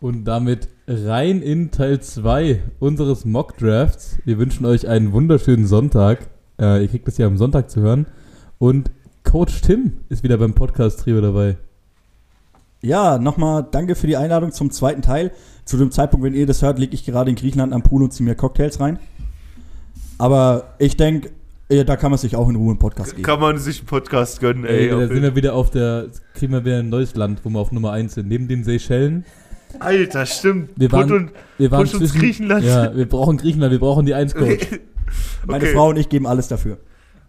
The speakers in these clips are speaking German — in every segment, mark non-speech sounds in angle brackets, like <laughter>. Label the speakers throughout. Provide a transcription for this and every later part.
Speaker 1: Und damit rein in Teil 2 unseres Mock Drafts. Wir wünschen euch einen wunderschönen Sonntag. Äh, ihr kriegt das ja am Sonntag zu hören. Und Coach Tim ist wieder beim Podcast-Trio dabei.
Speaker 2: Ja, nochmal danke für die Einladung zum zweiten Teil. Zu dem Zeitpunkt, wenn ihr das hört, liege ich gerade in Griechenland am Pool und ziehe mir Cocktails rein. Aber ich denke, da kann man sich auch in Ruhe einen Podcast geben.
Speaker 3: Kann man sich einen Podcast gönnen, ey.
Speaker 1: ey da sind wir wieder auf der, kriegen wir wieder ein neues Land, wo wir auf Nummer 1 sind. Neben den Seychellen
Speaker 3: Alter, stimmt.
Speaker 1: Wir waren,
Speaker 3: und,
Speaker 1: wir waren
Speaker 3: zwischen, uns Griechenland.
Speaker 1: Ja, wir brauchen Griechenland, wir brauchen die 1 Coach. <laughs> okay.
Speaker 2: Meine Frau und ich geben alles dafür.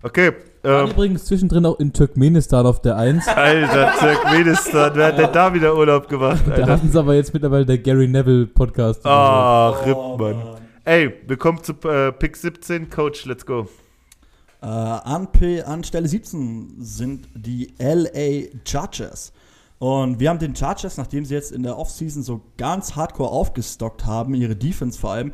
Speaker 3: Okay.
Speaker 1: Ähm, übrigens zwischendrin auch in Turkmenistan auf der 1. <laughs>
Speaker 3: Alter, Turkmenistan. Wer hat denn da wieder Urlaub gemacht? Alter?
Speaker 1: Da hatten sie aber jetzt mittlerweile der Gary Neville Podcast.
Speaker 3: Ach, oh, Ripp, Mann. Ey, willkommen zu äh, Pick 17. Coach, let's go.
Speaker 2: Äh, an, an Stelle 17 sind die LA Chargers. Und wir haben den Chargers, nachdem sie jetzt in der Offseason so ganz hardcore aufgestockt haben, ihre Defense vor allem,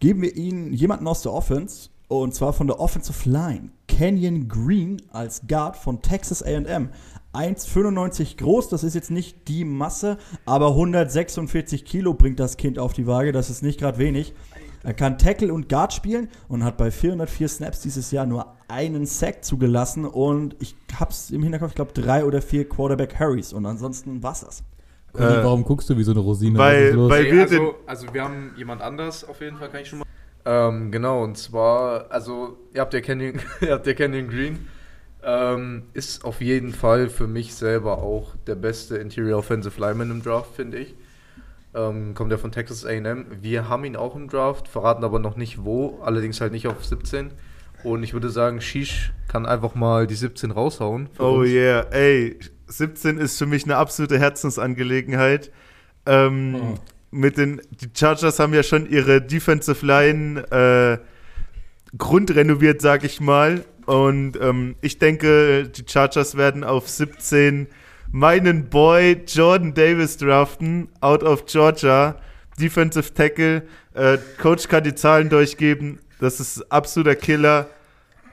Speaker 2: geben wir ihnen jemanden aus der Offense, und zwar von der Offensive Line. Kenyon Green als Guard von Texas AM. 1,95 groß, das ist jetzt nicht die Masse, aber 146 Kilo bringt das Kind auf die Waage, das ist nicht gerade wenig. Er kann Tackle und Guard spielen und hat bei 404 Snaps dieses Jahr nur einen Sack zugelassen und ich hab's im Hinterkopf, ich glaube drei oder vier Quarterback Harrys und ansonsten war's das.
Speaker 1: Äh, warum guckst du wie so eine Rosine?
Speaker 3: Weil, weil
Speaker 4: wir also, also wir haben jemand anders auf jeden Fall, kann ich schon mal. Ähm, genau, und zwar, also ihr habt ja Canyon, <laughs> ihr habt ja Canyon Green. Ähm, ist auf jeden Fall für mich selber auch der beste Interior Offensive Lineman im Draft, finde ich. Ähm, kommt ja von Texas AM. Wir haben ihn auch im Draft, verraten aber noch nicht wo, allerdings halt nicht auf 17. Und ich würde sagen, Shish kann einfach mal die 17 raushauen.
Speaker 3: Oh uns. yeah, ey, 17 ist für mich eine absolute Herzensangelegenheit. Ähm, oh. Mit den, die Chargers haben ja schon ihre Defensive Line äh, grundrenoviert, sag ich mal. Und ähm, ich denke, die Chargers werden auf 17 meinen Boy Jordan Davis draften, out of Georgia, Defensive Tackle. Äh, Coach kann die Zahlen durchgeben. Das ist absoluter Killer.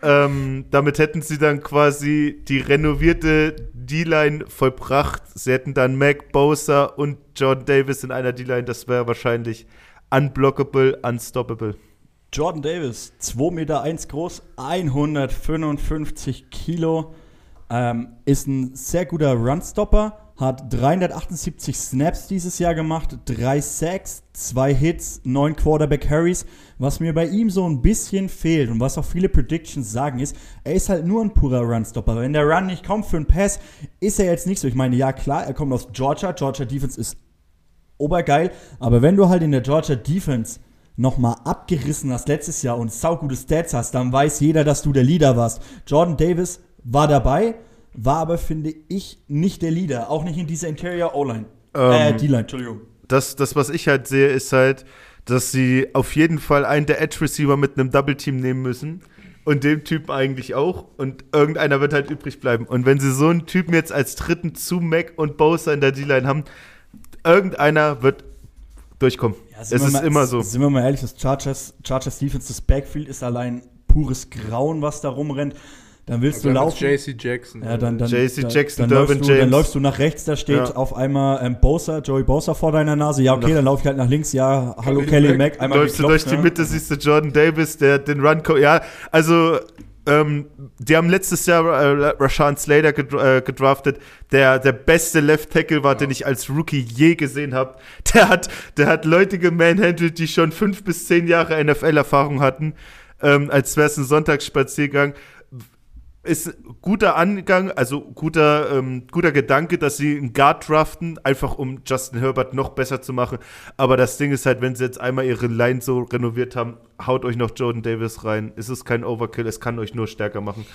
Speaker 3: Ähm, damit hätten sie dann quasi die renovierte D-Line vollbracht. Sie hätten dann Mac Bowser und Jordan Davis in einer D-Line. Das wäre wahrscheinlich unblockable, unstoppable.
Speaker 2: Jordan Davis, 2,1 Meter eins groß, 155 Kilo. Ähm, ist ein sehr guter Runstopper, hat 378 Snaps dieses Jahr gemacht, drei Sacks, zwei Hits, neun Quarterback Harrys. Was mir bei ihm so ein bisschen fehlt und was auch viele Predictions sagen ist, er ist halt nur ein purer Runstopper. Wenn der Run nicht kommt für einen Pass, ist er jetzt nicht so. Ich meine, ja klar, er kommt aus Georgia, Georgia Defense ist obergeil, aber wenn du halt in der Georgia Defense nochmal abgerissen hast letztes Jahr und saugute Stats hast, dann weiß jeder, dass du der Leader warst. Jordan Davis war dabei, war aber, finde ich, nicht der Leader. Auch nicht in dieser Interior O-Line. Ähm, äh, D-Line, Entschuldigung.
Speaker 3: Das, das, was ich halt sehe, ist halt, dass sie auf jeden Fall einen der Edge-Receiver mit einem Double-Team nehmen müssen. Und dem Typen eigentlich auch. Und irgendeiner wird halt übrig bleiben. Und wenn sie so einen Typen jetzt als dritten zu Mac und Bowser in der D-Line haben, irgendeiner wird durchkommen. Ja, es ist
Speaker 2: mal,
Speaker 3: immer so.
Speaker 2: Sind wir mal ehrlich, das Chargers, Chargers Defense, das Backfield ist allein pures Grauen, was da rumrennt. Dann willst
Speaker 4: ja,
Speaker 2: du laufen.
Speaker 4: JC Jackson.
Speaker 2: Ja, dann, dann,
Speaker 3: JC Jackson,
Speaker 2: dann, läufst du, James. dann läufst du nach rechts, da steht ja. auf einmal ähm, Bosa, Joey Bosa vor deiner Nase. Ja, okay, dann laufe ich halt nach links. Ja, hallo Kelly, Mack.
Speaker 3: Einmal läufst geklopft, du durch die Mitte, siehst du Jordan Davis, der den Run. Ja, also ähm, die haben letztes Jahr äh, Rashawn Slater äh, gedraftet, der der beste Left Tackle war, ja. den ich als Rookie je gesehen habe. <laughs> Der hat, der hat Leute gemanhandelt, die schon fünf bis zehn Jahre NFL-Erfahrung hatten, ähm, als wäre es ein Sonntagsspaziergang ist guter Angang, also guter, ähm, guter Gedanke, dass sie einen Guard draften, einfach um Justin Herbert noch besser zu machen. Aber das Ding ist halt, wenn sie jetzt einmal ihre Line so renoviert haben, haut euch noch Jordan Davis rein. Es ist kein Overkill, es kann euch nur stärker machen.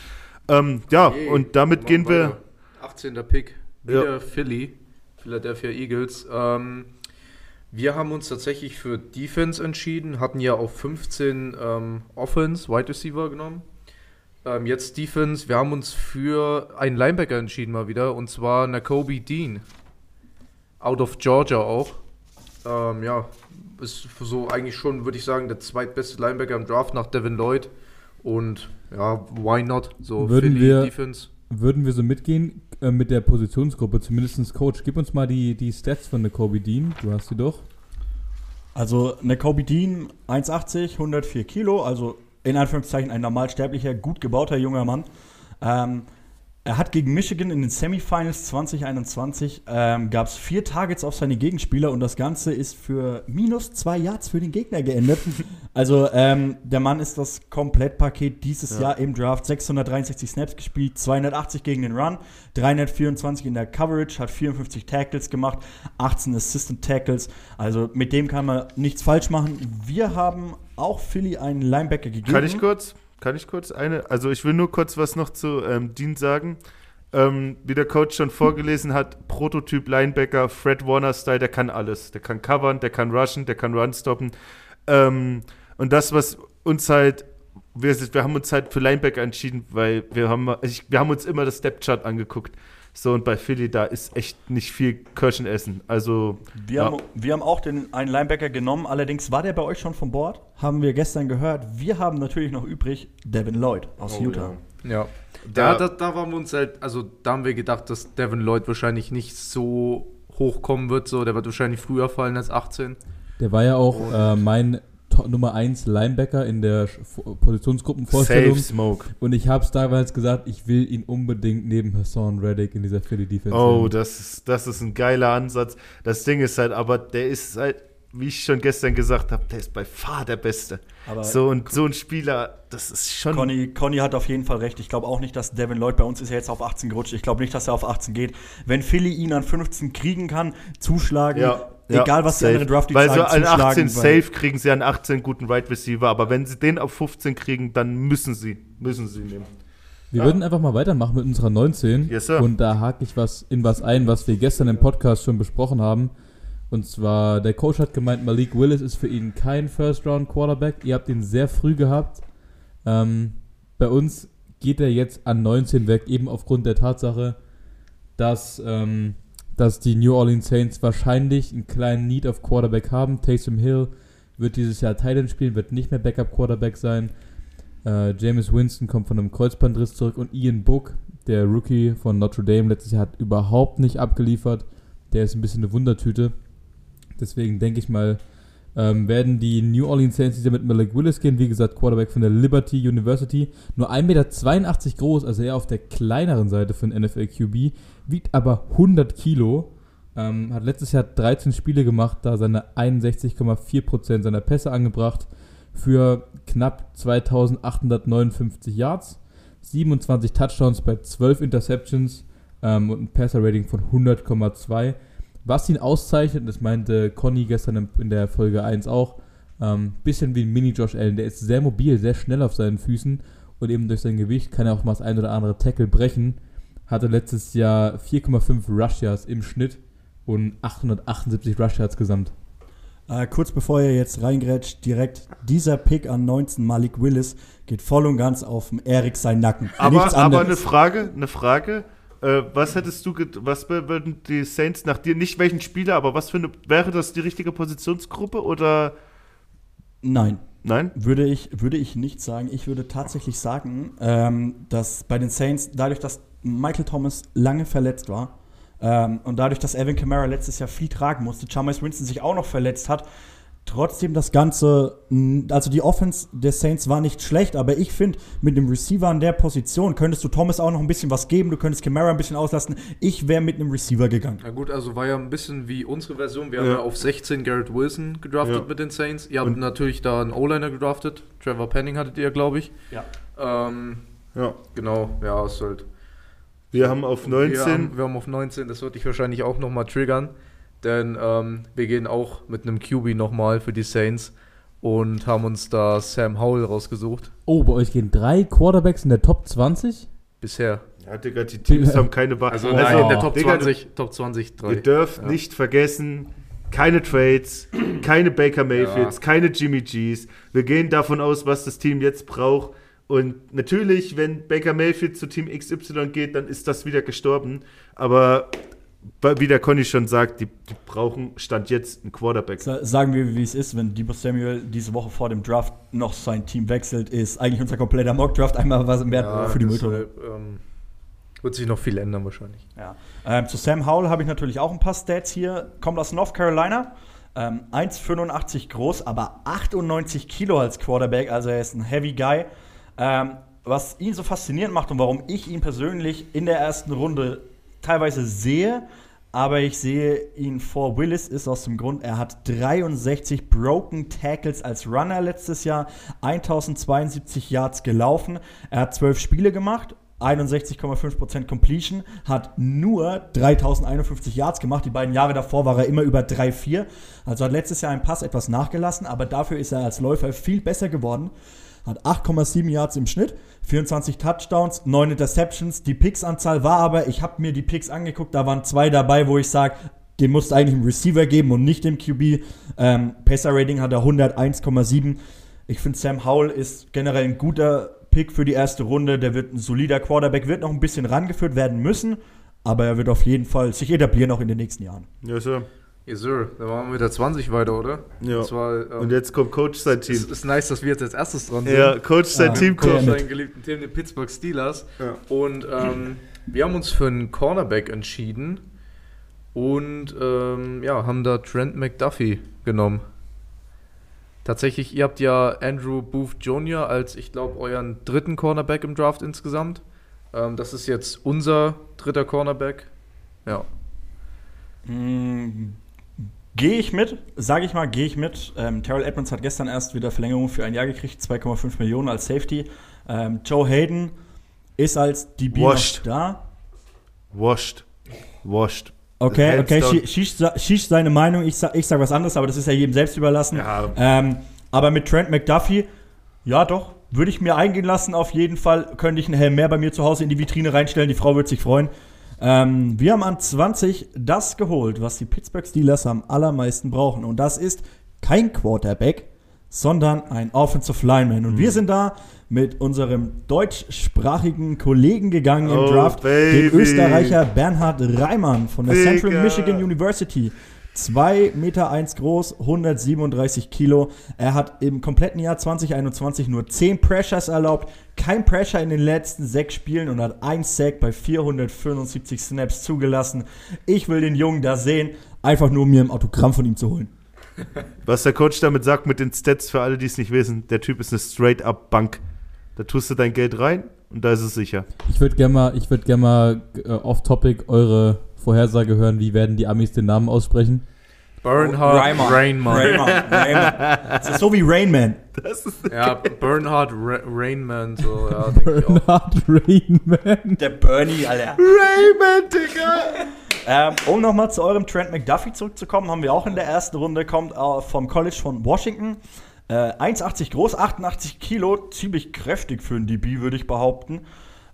Speaker 3: Ähm, ja, okay, und damit gehen wir.
Speaker 4: 18. Pick, wieder ja. Philly, Philadelphia Eagles. Ähm, wir haben uns tatsächlich für Defense entschieden, hatten ja auf 15 ähm, Offense, Wide Receiver genommen. Ähm, jetzt Defense. Wir haben uns für einen Linebacker entschieden mal wieder. Und zwar Nakobe Dean. Out of Georgia auch. Ähm, ja, ist so eigentlich schon, würde ich sagen, der zweitbeste Linebacker im Draft nach Devin Lloyd. Und ja, why not? So
Speaker 1: würden wir, Defense. würden wir so mitgehen äh, mit der Positionsgruppe, zumindest Coach. Gib uns mal die, die Stats von Kobe Dean. Du hast sie doch.
Speaker 2: Also eine Kobe Dean 1,80, 104 Kilo, also in Anführungszeichen ein normalsterblicher, gut gebauter junger Mann. Ähm, er hat gegen Michigan in den Semifinals 2021 ähm, gab es vier Targets auf seine Gegenspieler und das Ganze ist für minus zwei Yards für den Gegner geendet. <laughs> also ähm, der Mann ist das Komplettpaket dieses ja. Jahr im Draft. 663 Snaps gespielt, 280 gegen den Run, 324 in der Coverage, hat 54 Tackles gemacht, 18 Assistant Tackles. Also mit dem kann man nichts falsch machen. Wir haben auch Philly einen Linebacker gegeben.
Speaker 3: Kann ich kurz? Kann ich kurz eine? Also ich will nur kurz was noch zu ähm, Dean sagen. Ähm, wie der Coach schon vorgelesen hat, Prototyp Linebacker, Fred Warner-Style, der kann alles. Der kann covern, der kann rushen, der kann run stoppen. Ähm, und das, was uns halt, wir, wir, haben uns halt für Linebacker entschieden, weil wir haben, ich, wir haben uns immer das Step-Chart angeguckt. So, und bei Philly, da ist echt nicht viel Kirschenessen. Also.
Speaker 2: Wir, ja. haben, wir haben auch den, einen Linebacker genommen, allerdings war der bei euch schon von Bord, haben wir gestern gehört. Wir haben natürlich noch übrig Devin Lloyd aus oh, Utah.
Speaker 4: Ja. ja. Da, da, da waren wir uns halt, also da haben wir gedacht, dass Devin Lloyd wahrscheinlich nicht so hochkommen wird. So, der wird wahrscheinlich früher fallen als 18.
Speaker 1: Der war ja auch äh, mein Nummer 1 Linebacker in der Positionsgruppenvorstellung. Safe Smoke. Und ich habe es damals gesagt, ich will ihn unbedingt neben Hassan Reddick in dieser Philly Defense.
Speaker 3: Oh, das ist, das ist ein geiler Ansatz. Das Ding ist halt, aber der ist halt, wie ich schon gestern gesagt habe, der ist bei far der Beste. Aber so und so ein Spieler, das ist schon.
Speaker 2: Conny, Conny hat auf jeden Fall recht. Ich glaube auch nicht, dass Devin Lloyd bei uns ist ja jetzt auf 18 gerutscht. Ich glaube nicht, dass er auf 18 geht. Wenn Philly ihn an 15 kriegen kann, zuschlagen,
Speaker 3: ja.
Speaker 2: Egal, was
Speaker 3: safe. die andere Draft Weil so an 18 safe kriegen sie einen 18 guten Right Receiver, aber wenn sie den auf 15 kriegen, dann müssen sie, müssen sie nehmen.
Speaker 1: Wir ja. würden einfach mal weitermachen mit unserer 19.
Speaker 3: Yes, sir.
Speaker 1: Und da hake ich was in was ein, was wir gestern im Podcast schon besprochen haben. Und zwar, der Coach hat gemeint, Malik Willis ist für ihn kein First-Round-Quarterback. Ihr habt ihn sehr früh gehabt. Ähm, bei uns geht er jetzt an 19 weg, eben aufgrund der Tatsache, dass ähm, dass die New Orleans Saints wahrscheinlich einen kleinen Need auf Quarterback haben. Taysom Hill wird dieses Jahr Titan spielen, wird nicht mehr Backup Quarterback sein. Äh, James Winston kommt von einem Kreuzbandriss zurück und Ian Book, der Rookie von Notre Dame letztes Jahr, hat überhaupt nicht abgeliefert. Der ist ein bisschen eine Wundertüte. Deswegen denke ich mal, ähm, werden die New Orleans Saints wieder mit Malik Willis gehen. Wie gesagt, Quarterback von der Liberty University. Nur 1,82 Meter groß, also eher auf der kleineren Seite für einen NFL QB wiegt aber 100 Kilo. Ähm, hat letztes Jahr 13 Spiele gemacht, da seine 61,4% seiner Pässe angebracht für knapp 2859 Yards, 27 Touchdowns bei 12 Interceptions ähm, und ein Passer-Rating von 100,2. Was ihn auszeichnet, das meinte Conny gestern in der Folge 1 auch, ähm, bisschen wie ein Mini-Josh Allen. Der ist sehr mobil, sehr schnell auf seinen Füßen und eben durch sein Gewicht kann er auch mal das ein oder andere Tackle brechen hatte letztes Jahr 4,5 Rush Yards im Schnitt und 878 Rush Yards gesamt.
Speaker 2: Äh, kurz bevor ihr jetzt reingrätscht, direkt dieser Pick an 19 Malik Willis geht voll und ganz auf Erik seinen Nacken.
Speaker 3: Aber, aber eine Frage, eine Frage. Äh, was hättest du, was würden die Saints nach dir, nicht welchen Spieler, aber was für eine, wäre das die richtige Positionsgruppe oder?
Speaker 2: Nein.
Speaker 3: Nein?
Speaker 2: Würde ich, würde ich nicht sagen. Ich würde tatsächlich sagen, ähm, dass bei den Saints, dadurch, dass Michael Thomas lange verletzt war ähm, und dadurch, dass Evan Kamara letztes Jahr viel tragen musste, Jameis Winston sich auch noch verletzt hat, trotzdem das Ganze, also die Offense der Saints war nicht schlecht, aber ich finde, mit dem Receiver an der Position könntest du Thomas auch noch ein bisschen was geben, du könntest Kamara ein bisschen auslassen. Ich wäre mit einem Receiver gegangen.
Speaker 4: Na gut, also war ja ein bisschen wie unsere Version. Wir ja. haben ja auf 16 Garrett Wilson gedraftet ja. mit den Saints. Ihr habt Und natürlich da einen O-Liner gedraftet. Trevor Penning hattet ihr, glaube ich.
Speaker 2: Ja.
Speaker 4: Ähm, ja. Genau, ja, ist halt.
Speaker 3: Wir haben auf 19. Wir
Speaker 4: haben, wir haben auf 19, das würde ich wahrscheinlich auch nochmal triggern. Denn ähm, wir gehen auch mit einem QB nochmal für die Saints und haben uns da Sam Howell rausgesucht.
Speaker 1: Oh, bei euch gehen drei Quarterbacks in der Top 20?
Speaker 4: Bisher.
Speaker 3: Ja, Digga, die Teams haben keine Bar.
Speaker 4: Also, also nein, in der Top Digga, 20, Top 20,
Speaker 3: drei. Ihr dürft ja. nicht vergessen, keine Trades, keine Baker Mayfields, ja. keine Jimmy G's. Wir gehen davon aus, was das Team jetzt braucht. Und natürlich, wenn Baker Mayfield zu Team XY geht, dann ist das wieder gestorben. Aber wie der Conny schon sagt, die, die, brauchen Stand jetzt einen Quarterback.
Speaker 2: Sagen wir, wie es ist, wenn Debo Samuel diese Woche vor dem Draft noch sein Team wechselt, ist eigentlich unser kompletter Mock-Draft einmal was mehr ja, für die Mülltonne.
Speaker 4: Ähm, Wird sich noch viel ändern wahrscheinlich.
Speaker 2: Ja. Ähm, zu Sam Howell habe ich natürlich auch ein paar Stats hier. Kommt aus North Carolina. Ähm, 1,85 groß, aber 98 Kilo als Quarterback. Also er ist ein Heavy Guy. Ähm, was ihn so faszinierend macht und warum ich ihn persönlich in der ersten Runde teilweise sehe, aber ich sehe ihn vor Willis, ist aus dem Grund, er hat 63 Broken Tackles als Runner letztes Jahr, 1072 Yards gelaufen, er hat 12 Spiele gemacht 61,5% Completion, hat nur 3051 Yards gemacht. Die beiden Jahre davor war er immer über 3,4. Also hat letztes Jahr ein Pass etwas nachgelassen, aber dafür ist er als Läufer viel besser geworden. Hat 8,7 Yards im Schnitt, 24 Touchdowns, 9 Interceptions. Die Picks-Anzahl war aber, ich habe mir die Picks angeguckt, da waren zwei dabei, wo ich sage, den musst du eigentlich einen Receiver geben und nicht dem QB. Ähm, Passer-Rating hat er 101,7. Ich finde, Sam Howell ist generell ein guter Pick für die erste Runde. Der wird ein solider Quarterback, wird noch ein bisschen rangeführt werden müssen, aber er wird auf jeden Fall sich etablieren auch in den nächsten Jahren.
Speaker 3: Ja, Sir.
Speaker 4: Yes, Sir. Da waren wir mit der 20 weiter, oder?
Speaker 3: Ja.
Speaker 4: Das war, ähm,
Speaker 3: Und jetzt kommt Coach sein
Speaker 4: es
Speaker 3: Team.
Speaker 4: ist nice, dass wir jetzt als erstes dran sind.
Speaker 3: Ja, Coach sein
Speaker 2: Ah,
Speaker 3: Team
Speaker 4: Coach
Speaker 3: kommt.
Speaker 4: seinen geliebten Team, den Pittsburgh Steelers.
Speaker 3: Ja.
Speaker 4: Und ähm, wir haben uns für einen Cornerback entschieden und ähm, ja, haben da Trent McDuffie genommen. Tatsächlich, ihr habt ja Andrew Booth Jr. als, ich glaube, euren dritten Cornerback im Draft insgesamt. Ähm, das ist jetzt unser dritter Cornerback. Ja.
Speaker 2: Mm, Gehe ich mit, sage ich mal, gehe ich mit. Ähm, Terrell Edmonds hat gestern erst wieder Verlängerung für ein Jahr gekriegt, 2,5 Millionen als Safety. Ähm, Joe Hayden ist als DB
Speaker 3: Washed.
Speaker 2: noch da.
Speaker 3: Washed. Washed.
Speaker 2: Okay, okay, schießt schießt seine Meinung, ich sag, ich sag was anderes, aber das ist ja jedem selbst überlassen.
Speaker 3: Ja.
Speaker 2: Ähm, aber mit Trent McDuffie, ja doch, würde ich mir eingehen lassen, auf jeden Fall. Könnte ich einen Helm mehr bei mir zu Hause in die Vitrine reinstellen, die Frau würde sich freuen. Ähm, wir haben an 20 das geholt, was die Pittsburgh Steelers am allermeisten brauchen. Und das ist kein Quarterback, sondern ein Offensive Lineman. Und
Speaker 3: Mhm.
Speaker 2: wir sind da mit unserem deutschsprachigen Kollegen gegangen im
Speaker 3: Oh,
Speaker 2: Draft,
Speaker 3: baby.
Speaker 2: den Österreicher Bernhard Reimann von der
Speaker 3: Digga.
Speaker 2: Central Michigan University. 2 Meter 1 groß, 137 Kilo. Er hat im kompletten Jahr 2021 nur 10 Pressures erlaubt, kein Pressure in den letzten 6 Spielen und hat 1 Sack bei 475 Snaps zugelassen. Ich will den Jungen da sehen, einfach nur um mir ein Autogramm von ihm zu holen.
Speaker 3: Was der Coach damit sagt mit den Stats, für alle, die es nicht wissen, der Typ ist eine Straight-Up-Bank. Da tust du dein Geld rein und da ist es sicher.
Speaker 1: Ich würde gerne mal, ich würd gern mal äh, off-topic eure Vorhersage hören. Wie werden die Amis den Namen aussprechen?
Speaker 4: Bernhard
Speaker 2: Reimann.
Speaker 4: Rainman.
Speaker 2: Raymond, Raymond. Das ist so wie Rain Man.
Speaker 4: Ja, Bernhard Ra Rainman, so, ja, <laughs> denke ich auch.
Speaker 1: Bernard Rainman.
Speaker 2: Der Bernie, Alter.
Speaker 3: Raymond, Digga!
Speaker 2: Ähm, um nochmal zu eurem Trent McDuffie zurückzukommen, haben wir auch in der ersten Runde, kommt äh, vom College von Washington. Äh, 1,80 groß, 88 Kilo, ziemlich kräftig für einen DB, würde ich behaupten.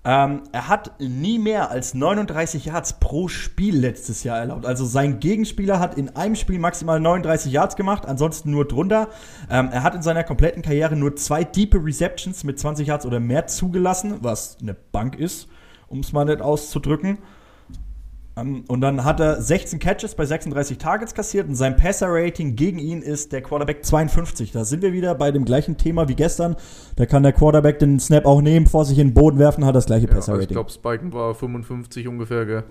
Speaker 2: Ähm, er hat nie mehr als 39 Yards pro Spiel letztes Jahr erlaubt. Also sein Gegenspieler hat in einem Spiel maximal 39 Yards gemacht, ansonsten nur drunter. Ähm, er hat in seiner kompletten Karriere nur zwei Deepe Receptions mit 20 Yards oder mehr zugelassen, was eine Bank ist, um es mal nicht auszudrücken. Ähm, und dann hat er 16 Catches bei 36 Targets kassiert und sein Passer-Rating gegen ihn ist der Quarterback 52. Da sind wir wieder bei dem gleichen Thema wie gestern. Da kann der Quarterback den Snap auch nehmen, vor sich in den Boden werfen, hat das gleiche
Speaker 4: Ja, also ich
Speaker 2: Passer-Rating.
Speaker 4: glaube, Spiken war 55 ungefähr, gell?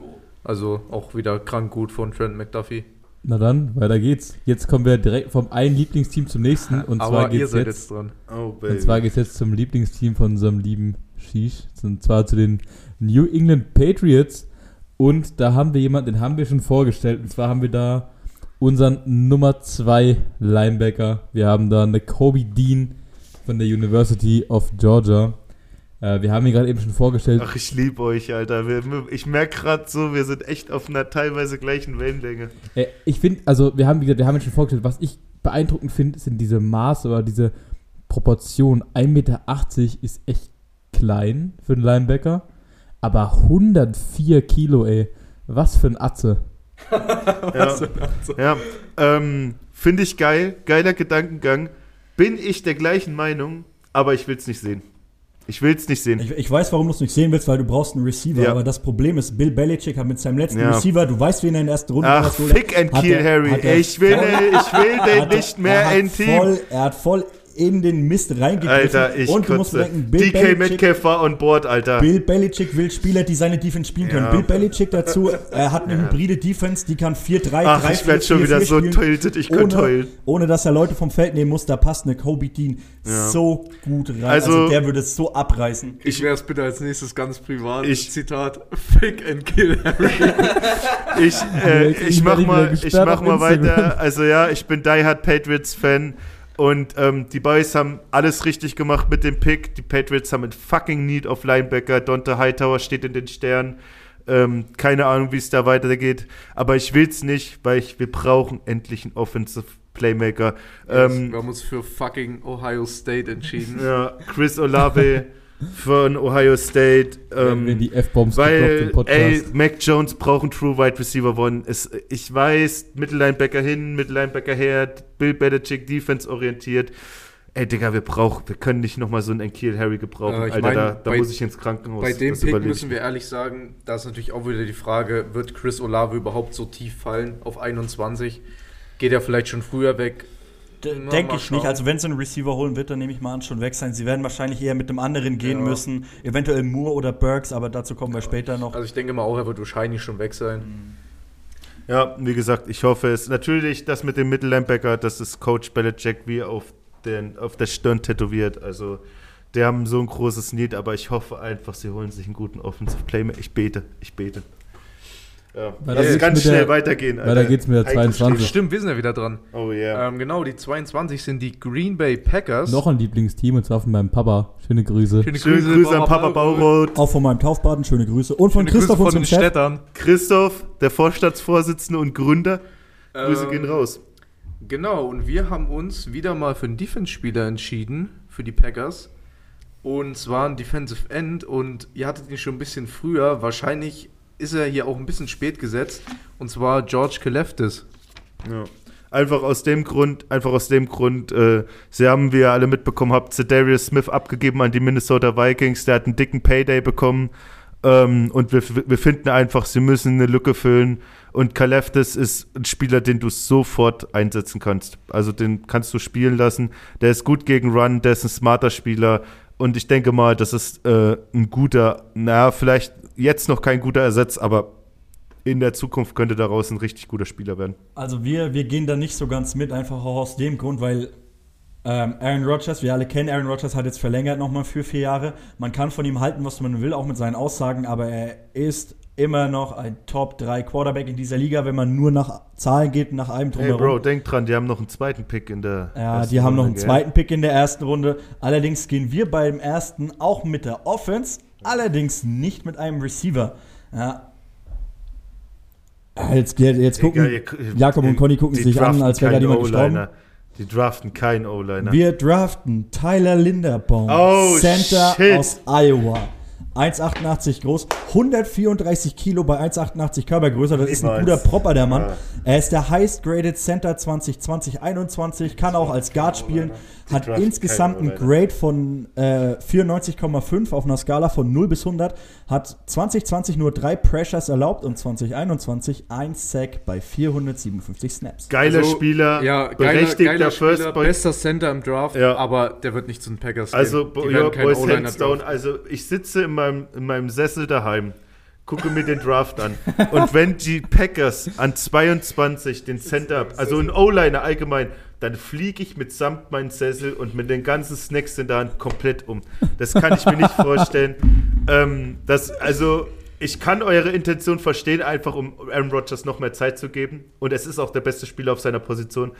Speaker 4: Also auch wieder krank gut von Trent McDuffie.
Speaker 1: Na dann, weiter geht's. Jetzt kommen wir direkt vom einen Lieblingsteam zum nächsten. Und zwar
Speaker 4: Aber ihr
Speaker 1: geht's
Speaker 4: seid
Speaker 1: jetzt,
Speaker 4: jetzt dran.
Speaker 3: Oh,
Speaker 1: und zwar geht's jetzt zum Lieblingsteam von unserem lieben Shish. Und zwar zu den New England Patriots. Und da haben wir jemanden, den haben wir schon vorgestellt. Und zwar haben wir da unseren Nummer 2 Linebacker. Wir haben da eine Kobe Dean von der University of Georgia. Äh, wir haben ihn gerade eben schon vorgestellt.
Speaker 3: Ach, ich liebe euch, Alter. Wir, ich merke gerade so, wir sind echt auf einer teilweise gleichen Wellenlänge.
Speaker 1: Äh, ich finde, also wir haben, wie gesagt, wir haben ihn schon vorgestellt, was ich beeindruckend finde, sind diese Maße oder diese Proportion. 1,80 Meter ist echt klein für einen Linebacker, aber 104 Kilo, ey. Was für ein Atze. <laughs>
Speaker 3: Ja, ja ähm, finde ich geil. Geiler Gedankengang. Bin ich der gleichen Meinung, aber ich will es nicht sehen. Ich will es nicht sehen.
Speaker 2: Ich, ich weiß, warum du es nicht sehen willst, weil du brauchst einen Receiver.
Speaker 3: Ja.
Speaker 2: Aber das Problem ist, Bill Belichick hat mit seinem letzten
Speaker 3: Ja.
Speaker 2: Receiver, du weißt, wen er in der ersten Runde
Speaker 3: Ach,
Speaker 2: hat,
Speaker 3: fick and kill,
Speaker 2: er-
Speaker 3: Harry.
Speaker 2: er
Speaker 3: Ich will,
Speaker 2: voll-
Speaker 3: ich will den nicht mehr
Speaker 2: er hat
Speaker 3: in Team.
Speaker 2: Voll, er hat voll in den Mist reingegriffen.
Speaker 3: Alter, ich
Speaker 2: und du musst bedenken, Bill
Speaker 3: DK
Speaker 2: Belichick,
Speaker 3: Metcalf war on board, Alter.
Speaker 2: Bill Belichick will Spieler, die seine Defense spielen können.
Speaker 3: Ja.
Speaker 2: Bill Belichick dazu, <laughs> er hat eine hybride Defense, die kann 4-3,
Speaker 3: Ach,
Speaker 2: 3
Speaker 3: ich werd schon wieder so tilted, ich könnte
Speaker 2: ohne,
Speaker 3: heulen.
Speaker 2: ohne dass er Leute vom Feld nehmen muss, da passt eine Kobe Dean so gut rein. Also,
Speaker 3: Also-
Speaker 2: der würde es so abreißen.
Speaker 4: Ich wäre es bitte als nächstes ganz privat.
Speaker 3: Ich-
Speaker 4: Zitat: Fick and kill Harry. <laughs>
Speaker 3: Ich, äh, ich
Speaker 1: bin
Speaker 3: mach
Speaker 1: ich
Speaker 3: mal, ich mach mal weiter. Also ja, ich bin Die Hard Patriots Fan und ähm, die Boys haben alles richtig gemacht mit dem Pick. Die Patriots haben ein fucking Need auf Linebacker. Donta Hightower steht in den Sternen. Ähm, keine Ahnung, wie es da weitergeht. Aber ich will's nicht, weil ich, wir brauchen endlich einen Offensive Playmaker. Ähm,
Speaker 4: wir haben uns für fucking Ohio State entschieden.
Speaker 3: ja, Chris Olave <laughs> von Ohio State. Ähm,
Speaker 1: die F-Bombs
Speaker 3: weil,
Speaker 1: im Podcast.
Speaker 3: ey, Mac Jones braucht einen True Wide Receiver One. Es, ich weiß, Mittellinebacker hin, Mittellinebacker her, Bill Belichick, Defense orientiert. Ey, Digga, wir brauchen, wir können nicht nochmal so einen Enkeel Harry gebrauchen.
Speaker 4: Äh, ich
Speaker 3: Alter,
Speaker 4: mein,
Speaker 3: da, da
Speaker 4: bei-
Speaker 3: muss ich ins Krankenhaus.
Speaker 4: Bei dem Pick müssen wir ehrlich sagen, da ist natürlich auch wieder die Frage, wird Chris Olave überhaupt so tief fallen auf 21? Geht er vielleicht schon früher weg?
Speaker 2: Denke ich nicht. Also wenn sie einen Receiver holen wird, dann nehme ich mal an, schon weg sein. Sie werden wahrscheinlich eher mit einem anderen gehen
Speaker 4: Ja.
Speaker 2: müssen. Eventuell Moore oder Burks, aber dazu kommen wir später noch.
Speaker 4: Also ich denke mal auch, er wird wahrscheinlich schon weg sein.
Speaker 3: Ja, wie gesagt, ich hoffe es. Natürlich, das mit dem Mittellinebacker, das ist Coach Belichick wie auf, den, auf der Stirn tätowiert. Also, die haben so ein großes Need, aber ich hoffe einfach, sie holen sich einen guten Offensive Playmaker. Ich bete, ich bete. Ja.
Speaker 1: Weiter
Speaker 3: Lass es
Speaker 1: geht's
Speaker 3: ganz schnell
Speaker 1: der-
Speaker 3: weitergehen.
Speaker 1: weiter
Speaker 3: Alter.
Speaker 1: geht's mit der
Speaker 3: Heikles
Speaker 1: 22.
Speaker 3: Thema.
Speaker 4: Stimmt, wir sind ja wieder dran.
Speaker 3: Oh yeah.
Speaker 4: Ähm, genau, die 22 sind die Green Bay Packers.
Speaker 1: Noch ein Lieblingsteam, und zwar von meinem Papa. Schöne Grüße.
Speaker 4: Schöne
Speaker 3: Schöne Grüße an Papa Bauroth.
Speaker 2: Auch von meinem Taufpaten, schöne Grüße. Und von
Speaker 4: Schöne Grüße
Speaker 2: Christoph,
Speaker 4: von
Speaker 2: unserem
Speaker 4: den
Speaker 2: Chef.
Speaker 4: Städtern.
Speaker 3: Christoph, der Vorstandsvorsitzende und Gründer. Grüße
Speaker 4: Ähm,
Speaker 3: gehen raus.
Speaker 4: Genau, und wir haben uns wieder mal für einen Defense-Spieler entschieden, für die Packers. Und zwar ein Defensive End. Und ihr hattet ihn schon ein bisschen früher. Wahrscheinlich ist er hier auch ein bisschen spät gesetzt. Und zwar George Kaleftis.
Speaker 3: Ja. Einfach aus dem Grund, einfach aus dem Grund, äh, sie haben, wie ihr alle mitbekommen habt, Darius Smith abgegeben an die Minnesota Vikings, der hat einen dicken Payday bekommen ähm, und wir, wir finden einfach, sie müssen eine Lücke füllen und Kaleftis ist ein Spieler, den du sofort einsetzen kannst. Also den kannst du spielen lassen, der ist gut gegen Run, der ist ein smarter Spieler und ich denke mal, das ist äh, ein guter, naja, vielleicht jetzt noch kein guter Ersatz, aber in der Zukunft könnte daraus ein richtig guter Spieler werden.
Speaker 2: Also wir, wir gehen da nicht so ganz mit, einfach auch aus dem Grund, weil ähm, Aaron Rodgers, wir alle kennen Aaron Rodgers, hat jetzt verlängert nochmal für vier Jahre. Man kann von ihm halten, was man will, auch mit seinen Aussagen, aber er ist immer noch ein Top-3 Quarterback in dieser Liga, wenn man nur nach Zahlen geht, nach einem
Speaker 3: Hey
Speaker 2: drumherum.
Speaker 3: Bro, denk dran, die haben noch einen zweiten Pick in der.
Speaker 2: Ja,
Speaker 3: ersten
Speaker 2: die haben noch
Speaker 3: Runde,
Speaker 2: einen
Speaker 3: gell?
Speaker 2: zweiten Pick in der ersten Runde. Allerdings gehen wir beim ersten auch mit der Offense, allerdings nicht mit einem Receiver. Ja. Jetzt, jetzt gucken,
Speaker 3: ihr-
Speaker 2: Jakob und Conny gucken sich an, als wäre gerade jemand gestorben.
Speaker 3: Die draften keinen O-Liner.
Speaker 2: Wir draften Tyler Linderbaum,
Speaker 3: Oh,
Speaker 2: Center
Speaker 3: shit.
Speaker 2: aus Iowa. 1,88 groß, 134 Kilo bei 1,88 Körpergröße. Das ist ein guter Propper, der Mann.
Speaker 3: Ja.
Speaker 2: Er ist der highest graded Center 2020-21, kann auch als Guard spielen, hat insgesamt
Speaker 3: keinen
Speaker 2: ein
Speaker 3: O-Liner.
Speaker 2: Grade von äh, 94,5 auf einer Skala von 0 bis 100, hat 2020 nur drei Pressures erlaubt und 2021 ein Sack bei 457 Snaps.
Speaker 3: Geiler
Speaker 4: Also,
Speaker 3: Spieler,
Speaker 4: Ja, geiler,
Speaker 3: berechtigter
Speaker 4: geiler
Speaker 3: First
Speaker 4: Spieler, bester Center im Draft,
Speaker 3: Ja.
Speaker 4: aber der wird nicht zu den Packers
Speaker 3: Also, ja, Boys hands down. Also, ich sitze in meinem, in meinem Sessel daheim, gucke mir den Draft an. Und wenn die Packers an 22 den Center, also ein O-Liner allgemein, dann fliege ich mitsamt meinen Sessel und mit den ganzen Snacks in der Hand komplett um. Das kann ich mir nicht vorstellen. Ähm, das, also, ich kann eure Intention verstehen, einfach um Aaron Rodgers noch mehr Zeit zu geben. Und es ist auch der beste Spieler auf seiner Position.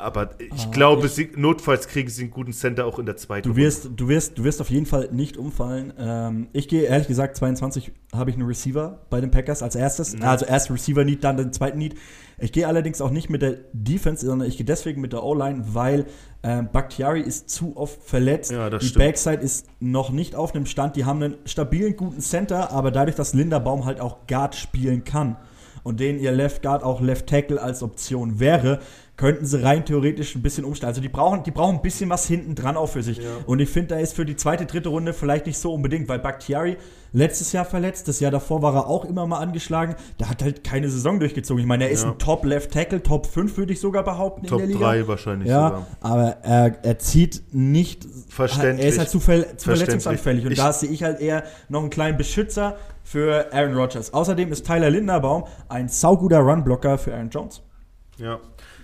Speaker 3: Aber ich
Speaker 2: Ah,
Speaker 3: glaube,
Speaker 2: ich-
Speaker 3: sie, notfalls kriegen sie einen guten Center auch in der zweiten
Speaker 2: Du wirst, du wirst, du wirst auf jeden Fall nicht umfallen. Ähm, ich gehe ehrlich gesagt 22 habe ich einen Receiver bei den Packers als erstes,
Speaker 3: Mhm.
Speaker 2: also erst Receiver Need, dann den zweiten Need. Ich gehe allerdings auch nicht mit der Defense, sondern ich gehe deswegen mit der O-Line, weil ähm, Bakhtiari ist zu oft verletzt.
Speaker 3: Ja,
Speaker 2: die
Speaker 3: stimmt.
Speaker 2: Backside ist noch nicht auf einem Stand. Die haben einen stabilen guten Center, aber dadurch, dass Linderbaum halt auch Guard spielen kann und den ihr Left Guard auch Left Tackle als Option wäre, könnten sie rein theoretisch ein bisschen umstellen. Also die brauchen, die brauchen ein bisschen was hinten dran auch für sich. Und ich finde, da ist für die zweite, dritte Runde vielleicht nicht so unbedingt, weil Bakhtiari letztes Jahr verletzt, das Jahr davor war er auch immer mal angeschlagen. Der hat halt keine Saison durchgezogen. Ich meine, er ist
Speaker 3: Ja.
Speaker 2: ein Top Left Tackle, Top 5 würde ich sogar behaupten
Speaker 3: Top
Speaker 2: in der Liga.
Speaker 3: 3 wahrscheinlich
Speaker 2: Ja,
Speaker 3: sogar.
Speaker 2: aber er, er zieht nicht.
Speaker 3: Verständlich.
Speaker 2: Er ist halt zu, ver zu verletzungsanfällig. Und
Speaker 3: Ich-
Speaker 2: da sehe ich halt eher noch einen kleinen Beschützer für Aaron Rodgers. Außerdem ist Tyler Linderbaum ein sauguter Runblocker für Aaron Jones.
Speaker 3: Ja.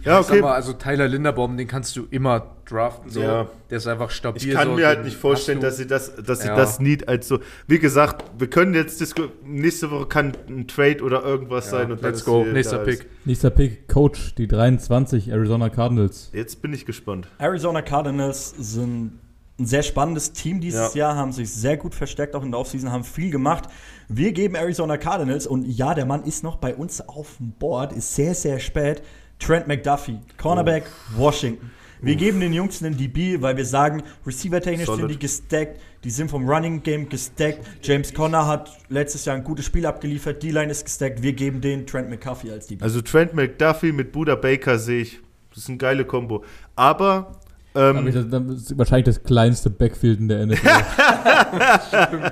Speaker 3: Ja, okay.
Speaker 4: mal, also Tyler Linderbaum, den kannst du immer draften. So.
Speaker 3: Ja.
Speaker 4: Der ist einfach stabil.
Speaker 3: Ich kann
Speaker 4: so,
Speaker 3: mir halt nicht vorstellen, dass sie das, dass sie
Speaker 4: Ja.
Speaker 3: das Need als so. Wie gesagt, wir können jetzt nächste Woche kann ein Trade oder irgendwas
Speaker 4: Ja,
Speaker 3: sein und dann
Speaker 4: let's go. Nächster Pick.
Speaker 3: Ist.
Speaker 1: Nächster Pick, Coach, die 23 Arizona Cardinals.
Speaker 3: Jetzt bin ich gespannt.
Speaker 2: Arizona Cardinals sind ein sehr spannendes Team dieses
Speaker 3: Ja.
Speaker 2: Jahr, haben sich sehr gut verstärkt, auch in der Offseason, haben viel gemacht. Wir geben Arizona Cardinals und ja, der Mann ist noch bei uns auf dem Board, ist sehr, sehr spät. Trent McDuffie, Cornerback, Washington. Wir geben den Jungs einen DB, weil wir sagen, receiver-technisch sind die gestackt, die sind vom Running Game gestackt. James Conner hat letztes Jahr ein gutes Spiel abgeliefert, D-Line ist gestackt. Wir geben den Trent McDuffie als DB.
Speaker 3: Also Trent McDuffie mit Buda Baker sehe ich. Das ist eine geile Kombo. Aber ähm,
Speaker 1: ich, das, das ist wahrscheinlich das kleinste Backfield in der NFL. <laughs>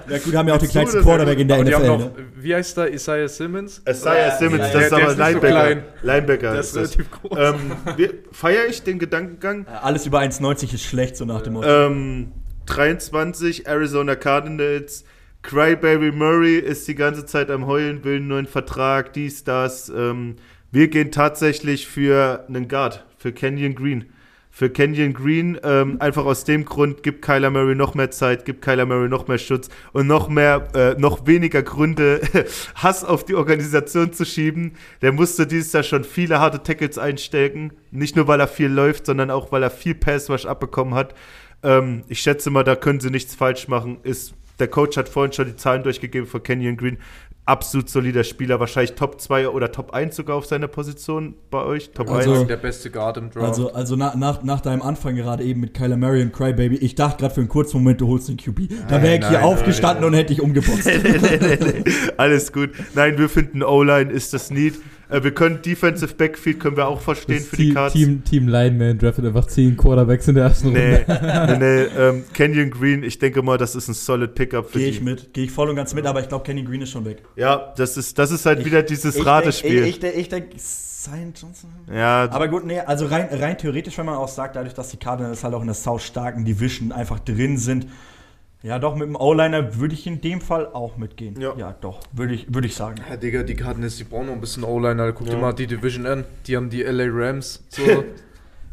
Speaker 2: Ja gut, haben ja auch den kleinsten
Speaker 3: das
Speaker 2: Quarterback in der NFL.
Speaker 4: noch,
Speaker 2: ne?
Speaker 4: wie heißt der? Isaiah Simmons?
Speaker 3: Isaiah Simmons,
Speaker 2: ja,
Speaker 3: das
Speaker 4: der-
Speaker 3: ist
Speaker 4: der
Speaker 3: aber
Speaker 4: ist nicht so
Speaker 3: Linebacker.
Speaker 4: klein.
Speaker 3: Linebacker
Speaker 4: Der
Speaker 3: ist
Speaker 4: ist
Speaker 3: das.
Speaker 4: relativ groß.
Speaker 3: Ähm, Feiere ich den Gedankengang?
Speaker 2: Alles über 1,90 ist schlecht, so nach dem Motto.
Speaker 3: Ähm, 23 Arizona Cardinals. Crybaby Murray ist die ganze Zeit am Heulen, will einen neuen Vertrag, dies, das. Ähm, wir gehen tatsächlich für einen Guard, für Kenyon Green. Für Kenyon Green, ähm, einfach aus dem Grund, gibt Kyler Murray noch mehr Zeit, gibt Kyler Murray noch mehr Schutz und noch mehr, äh, noch weniger Gründe, <laughs> Hass auf die Organisation zu schieben. Der musste dieses Jahr schon viele harte Tackles einstecken. Nicht nur, weil er viel läuft, sondern auch, weil er viel Pass-Rush abbekommen hat. Ähm, ich schätze mal, da können sie nichts falsch machen. Ist, der Coach hat vorhin schon die Zahlen durchgegeben von Kenyon Green. Absolut solider Spieler, wahrscheinlich Top 2 oder Top 1 sogar auf seiner Position bei euch. Top
Speaker 2: Also-
Speaker 3: 1.
Speaker 4: der beste Guard im Draft.
Speaker 2: Also, also nach, nach, nach deinem Anfang gerade eben mit Kyler Murray und Crybaby, ich dachte gerade für einen kurzen Moment, du holst den QB. Da wäre ich hier
Speaker 4: nein,
Speaker 2: aufgestanden und hätte dich umgeboxt. <laughs>
Speaker 3: Alles gut. Nein, wir finden O-Line ist das Need. Äh, wir können Defensive Backfield können wir auch verstehen
Speaker 1: Das
Speaker 3: für die
Speaker 1: Team,
Speaker 3: Cards.
Speaker 1: Team, Team Lineman draftet einfach 10 Quarterbacks in der ersten
Speaker 3: Nee,
Speaker 1: Runde.
Speaker 3: nee, nee. <laughs> Ähm, Kenyon Green, ich denke mal, das ist ein solid Pickup für
Speaker 2: Gehe
Speaker 3: die.
Speaker 2: ich mit, gehe ich voll und ganz mit, aber ich glaube, Kenny Green ist schon weg.
Speaker 3: Ja, das ist, das ist halt
Speaker 2: Ich-
Speaker 3: wieder dieses
Speaker 2: Ich
Speaker 3: Ratespiel.
Speaker 2: denk- Ich, ich, ich denke, Zion Johnson.
Speaker 3: ja,
Speaker 2: Aber gut, nee, also rein, rein theoretisch, wenn man auch sagt, dadurch, dass die Cardinals halt auch in der sau starken Division einfach drin sind, ja doch, mit dem O-Liner würde ich in dem Fall auch mitgehen.
Speaker 3: Ja.
Speaker 2: doch, würde ich, würde ich sagen.
Speaker 4: Ja, Digga, die Cardinals, die brauchen noch ein bisschen O-Liner. Guck
Speaker 3: Ja.
Speaker 4: dir mal die Division an. Die haben die LA Rams. So. <laughs>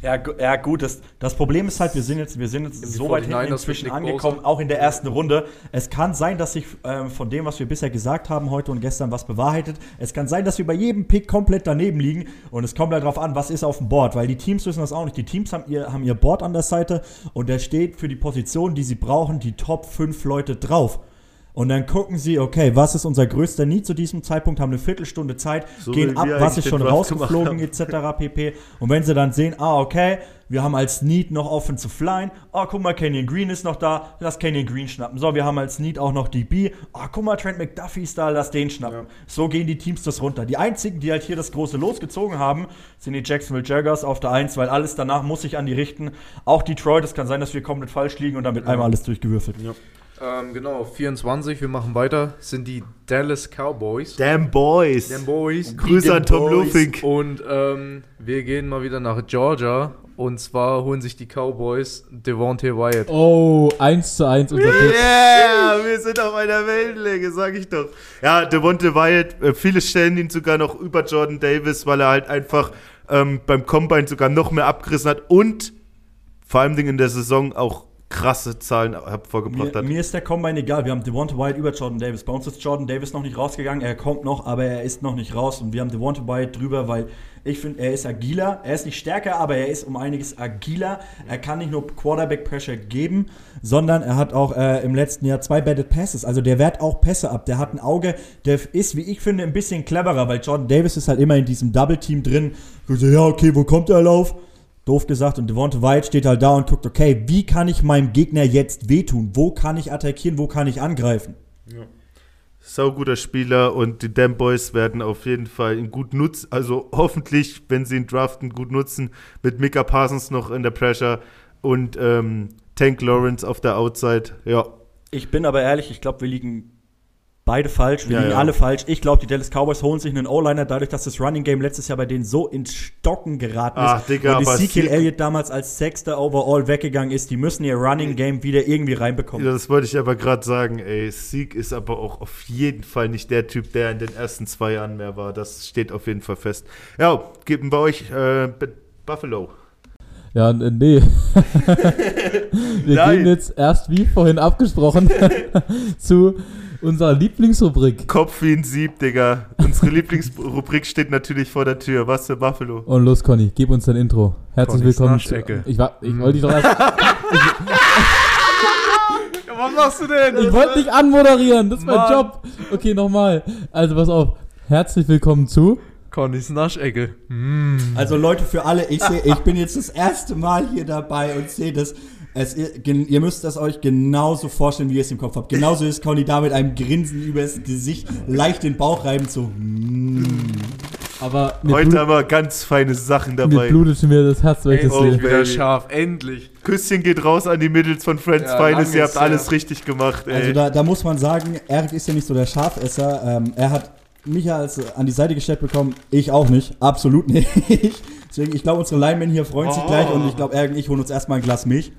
Speaker 2: Ja, ja gut, das, das Problem ist halt, wir sind jetzt, wir sind jetzt so weit hinten
Speaker 4: 49ers mit
Speaker 2: inzwischen angekommen, auch in der ersten Runde. Es kann sein, dass sich ähm, von dem, was wir bisher gesagt haben heute und gestern, was bewahrheitet. Es kann sein, dass wir bei jedem Pick komplett daneben liegen und es kommt halt drauf an, was ist auf dem Board, weil die Teams wissen das auch nicht. Die Teams haben ihr, haben ihr Board an der Seite und da steht für die Position, die sie brauchen, die Top 5 Leute drauf. Und dann gucken sie, okay, was ist unser größter Need zu diesem Zeitpunkt, haben eine Viertelstunde Zeit,
Speaker 3: So
Speaker 2: gehen ab, was ist schon rausgeflogen, etc. pp. Und wenn sie dann sehen, ah, okay, wir haben als Need noch Offensive Line, ah, guck mal, Kenyon Green ist noch da, lass Kenyon Green schnappen. So, wir haben als Need auch noch DB, ah, guck mal, Trent McDuffie ist da, lass den schnappen. So gehen die Teams das runter. Die einzigen, die halt hier das große losgezogen haben, sind die Jacksonville Jaguars auf der 1, weil alles danach muss sich an die richten. Auch Detroit, es kann sein, dass wir komplett falsch liegen und damit einmal alles durchgewürfelt.
Speaker 4: Ähm, genau, 24, wir machen weiter, sind die Dallas Cowboys.
Speaker 3: Damn Boys.
Speaker 4: Damn Boys.
Speaker 3: Grüße an Tom. Lufink.
Speaker 4: Und ähm, wir gehen mal wieder nach Georgia. Und zwar holen sich die Cowboys Devontae Wyatt.
Speaker 1: Oh, 1 zu 1 unser Pick.
Speaker 3: Yeah, wir sind auf einer Wellenlänge, sag ich doch. Ja, Devonte Wyatt, äh, viele stellen ihn sogar noch über Jordan Davis, weil er halt einfach ähm, beim Combine sogar noch mehr abgerissen hat und vor allem in der Saison auch krasse Zahlen hervorgebracht
Speaker 2: Mir,
Speaker 3: hat.
Speaker 2: mir ist der Combine egal. Wir haben Devonta White über Jordan Davis. Bei uns ist Jordan Davis noch nicht rausgegangen. Er kommt noch, aber er ist noch nicht raus. Und wir haben Devonta White drüber, weil ich finde, er ist agiler. Er ist nicht stärker, aber er ist um einiges agiler. Er kann nicht nur Quarterback-Pressure geben, sondern er hat auch äh, im letzten Jahr zwei Batted Passes. Also der wehrt auch Pässe ab. Der hat ein Auge, der ist, wie ich finde, ein bisschen cleverer, weil Jordan Davis ist halt immer in diesem Double-Team drin. So, ja, okay, wo kommt der Lauf? Doof gesagt. Und Devonta White steht halt da und guckt, okay, wie kann ich meinem Gegner jetzt wehtun? Wo kann ich attackieren? Wo kann ich angreifen?
Speaker 3: sauguter Spieler und die Damn Boys werden auf jeden Fall ihn gut nutzen, also hoffentlich, wenn sie ihn draften, gut nutzen, mit Mika Parsons noch in der Pressure und ähm, Tank Lawrence auf der Outside. Ja,
Speaker 2: Ich bin aber ehrlich, ich glaube, wir liegen beide falsch. Wir
Speaker 3: Ja,
Speaker 2: liegen
Speaker 3: ja.
Speaker 2: alle falsch. Ich glaube, die Dallas Cowboys holen sich einen O-Liner, dadurch, dass das Running Game letztes Jahr bei denen so ins Stocken geraten ist.
Speaker 3: Ach, Digga,
Speaker 2: und Ezekiel Elliott damals als Sechster Overall weggegangen ist. Die müssen ihr Running Game wieder irgendwie reinbekommen.
Speaker 3: das wollte ich aber gerade sagen, ey. Sieg ist aber auch auf jeden Fall nicht der Typ, der in den ersten zwei Jahren mehr war. Das steht auf jeden Fall fest. Ja, geben bei euch äh, Buffalo.
Speaker 1: Ja, nee. <laughs> Wir
Speaker 3: Nein.
Speaker 1: gehen jetzt erst, wie vorhin abgesprochen, <laughs> zu unserer Lieblingsrubrik.
Speaker 3: Kopf wie ein Sieb, Digga. Unsere Lieblingsrubrik steht natürlich vor der Tür. Was für Buffalo?
Speaker 1: Und los, Conny, gib uns dein Intro. Herzlich
Speaker 4: Connys
Speaker 1: willkommen. Zu, ich war, ich wollte dich doch erst, <laughs>
Speaker 4: was machst du denn?
Speaker 1: ich wollte dich anmoderieren. Das ist mein
Speaker 4: Mann.
Speaker 1: Job. Okay, nochmal. Also pass auf. Herzlich willkommen zu.
Speaker 4: Connys Naschecke. Mm.
Speaker 2: Also Leute, für alle, ich sehe, ich bin jetzt das erste Mal hier dabei und sehe das. Es, ihr, müsst das euch genauso vorstellen, wie ihr es im Kopf habt. Genauso ist Conny da mit einem Grinsen übers Gesicht, leicht den Bauch reiben, so. mm.
Speaker 1: Aber mir,
Speaker 3: Heute
Speaker 1: blut,
Speaker 3: haben wir ganz feine Sachen
Speaker 1: mir
Speaker 3: dabei.
Speaker 1: blutet schon wieder das Herz, weil ich das
Speaker 3: oh,
Speaker 1: sehe.
Speaker 4: Wieder scharf, endlich.
Speaker 3: Küsschen geht raus an die Middles von Friends
Speaker 4: Ja,
Speaker 3: Finest. Ihr habt
Speaker 4: ist
Speaker 3: alles richtig gemacht, ey.
Speaker 2: Also da, da muss man sagen, Eric ist ja nicht so der Schafesser. Ähm, er hat mich ja als, an die Seite gestellt bekommen. Ich auch nicht. Absolut <laughs> nicht. Deswegen, ich glaube, unsere Linemen hier freuen sich
Speaker 3: Oh.
Speaker 2: gleich und ich glaube, Eric und ich holen uns erstmal ein Glas Milch.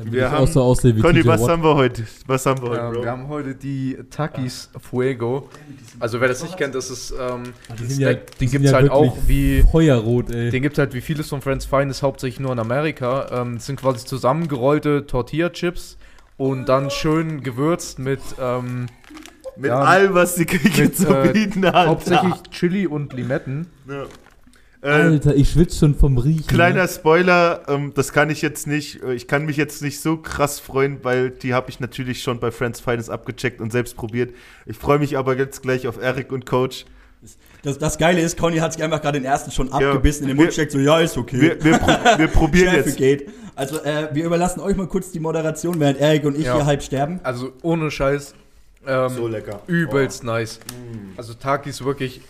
Speaker 1: Damit
Speaker 3: Wir
Speaker 1: ich
Speaker 3: haben-
Speaker 1: auch so aussehe wie
Speaker 3: Conny, was haben wir heute? Was haben wir heute,
Speaker 4: Ja,
Speaker 3: Bro?
Speaker 4: wir haben heute die Takis Fuego. Also wer das nicht kennt, das ist ähm,
Speaker 1: Die
Speaker 4: ein
Speaker 1: sind ja-
Speaker 4: Snack,
Speaker 1: die
Speaker 4: den gibt es
Speaker 1: ja
Speaker 4: halt auch wie
Speaker 1: Feuerrot, ey.
Speaker 4: Den gibt es halt wie vieles von Friends Finest hauptsächlich nur in Amerika. Ähm, das sind quasi zusammengerollte Tortilla-Chips und dann schön gewürzt mit ähm,
Speaker 3: Mit
Speaker 4: Ja,
Speaker 3: allem, was die Küche
Speaker 4: mit,
Speaker 3: zu
Speaker 4: äh,
Speaker 3: bieten hat.
Speaker 4: hauptsächlich Chili und Limetten.
Speaker 3: Ja. Äh,
Speaker 1: Alter, ich schwitze schon vom Riechen.
Speaker 3: kleiner
Speaker 1: ne?
Speaker 3: Spoiler, ähm, das kann ich jetzt nicht, äh, ich kann mich jetzt nicht so krass freuen, weil die habe ich natürlich schon bei Friends Finest abgecheckt und selbst probiert. Ich freue mich aber jetzt gleich auf Eric und Coach.
Speaker 2: Das, das Geile ist, Conny hat sich einfach gerade den ersten schon
Speaker 3: Ja.
Speaker 2: abgebissen, in den
Speaker 3: Wir-
Speaker 2: Mund steckt, so, ja, ist okay.
Speaker 3: Wir, wir, pro, wir <laughs> probieren jetzt.
Speaker 2: geht. Also, äh, wir überlassen euch mal kurz die Moderation, während Eric und ich
Speaker 4: Ja.
Speaker 2: hier halb sterben.
Speaker 4: Also ohne Scheiß. Ähm,
Speaker 3: So lecker.
Speaker 4: Übelst nice.
Speaker 3: Mm.
Speaker 4: Also Takis wirklich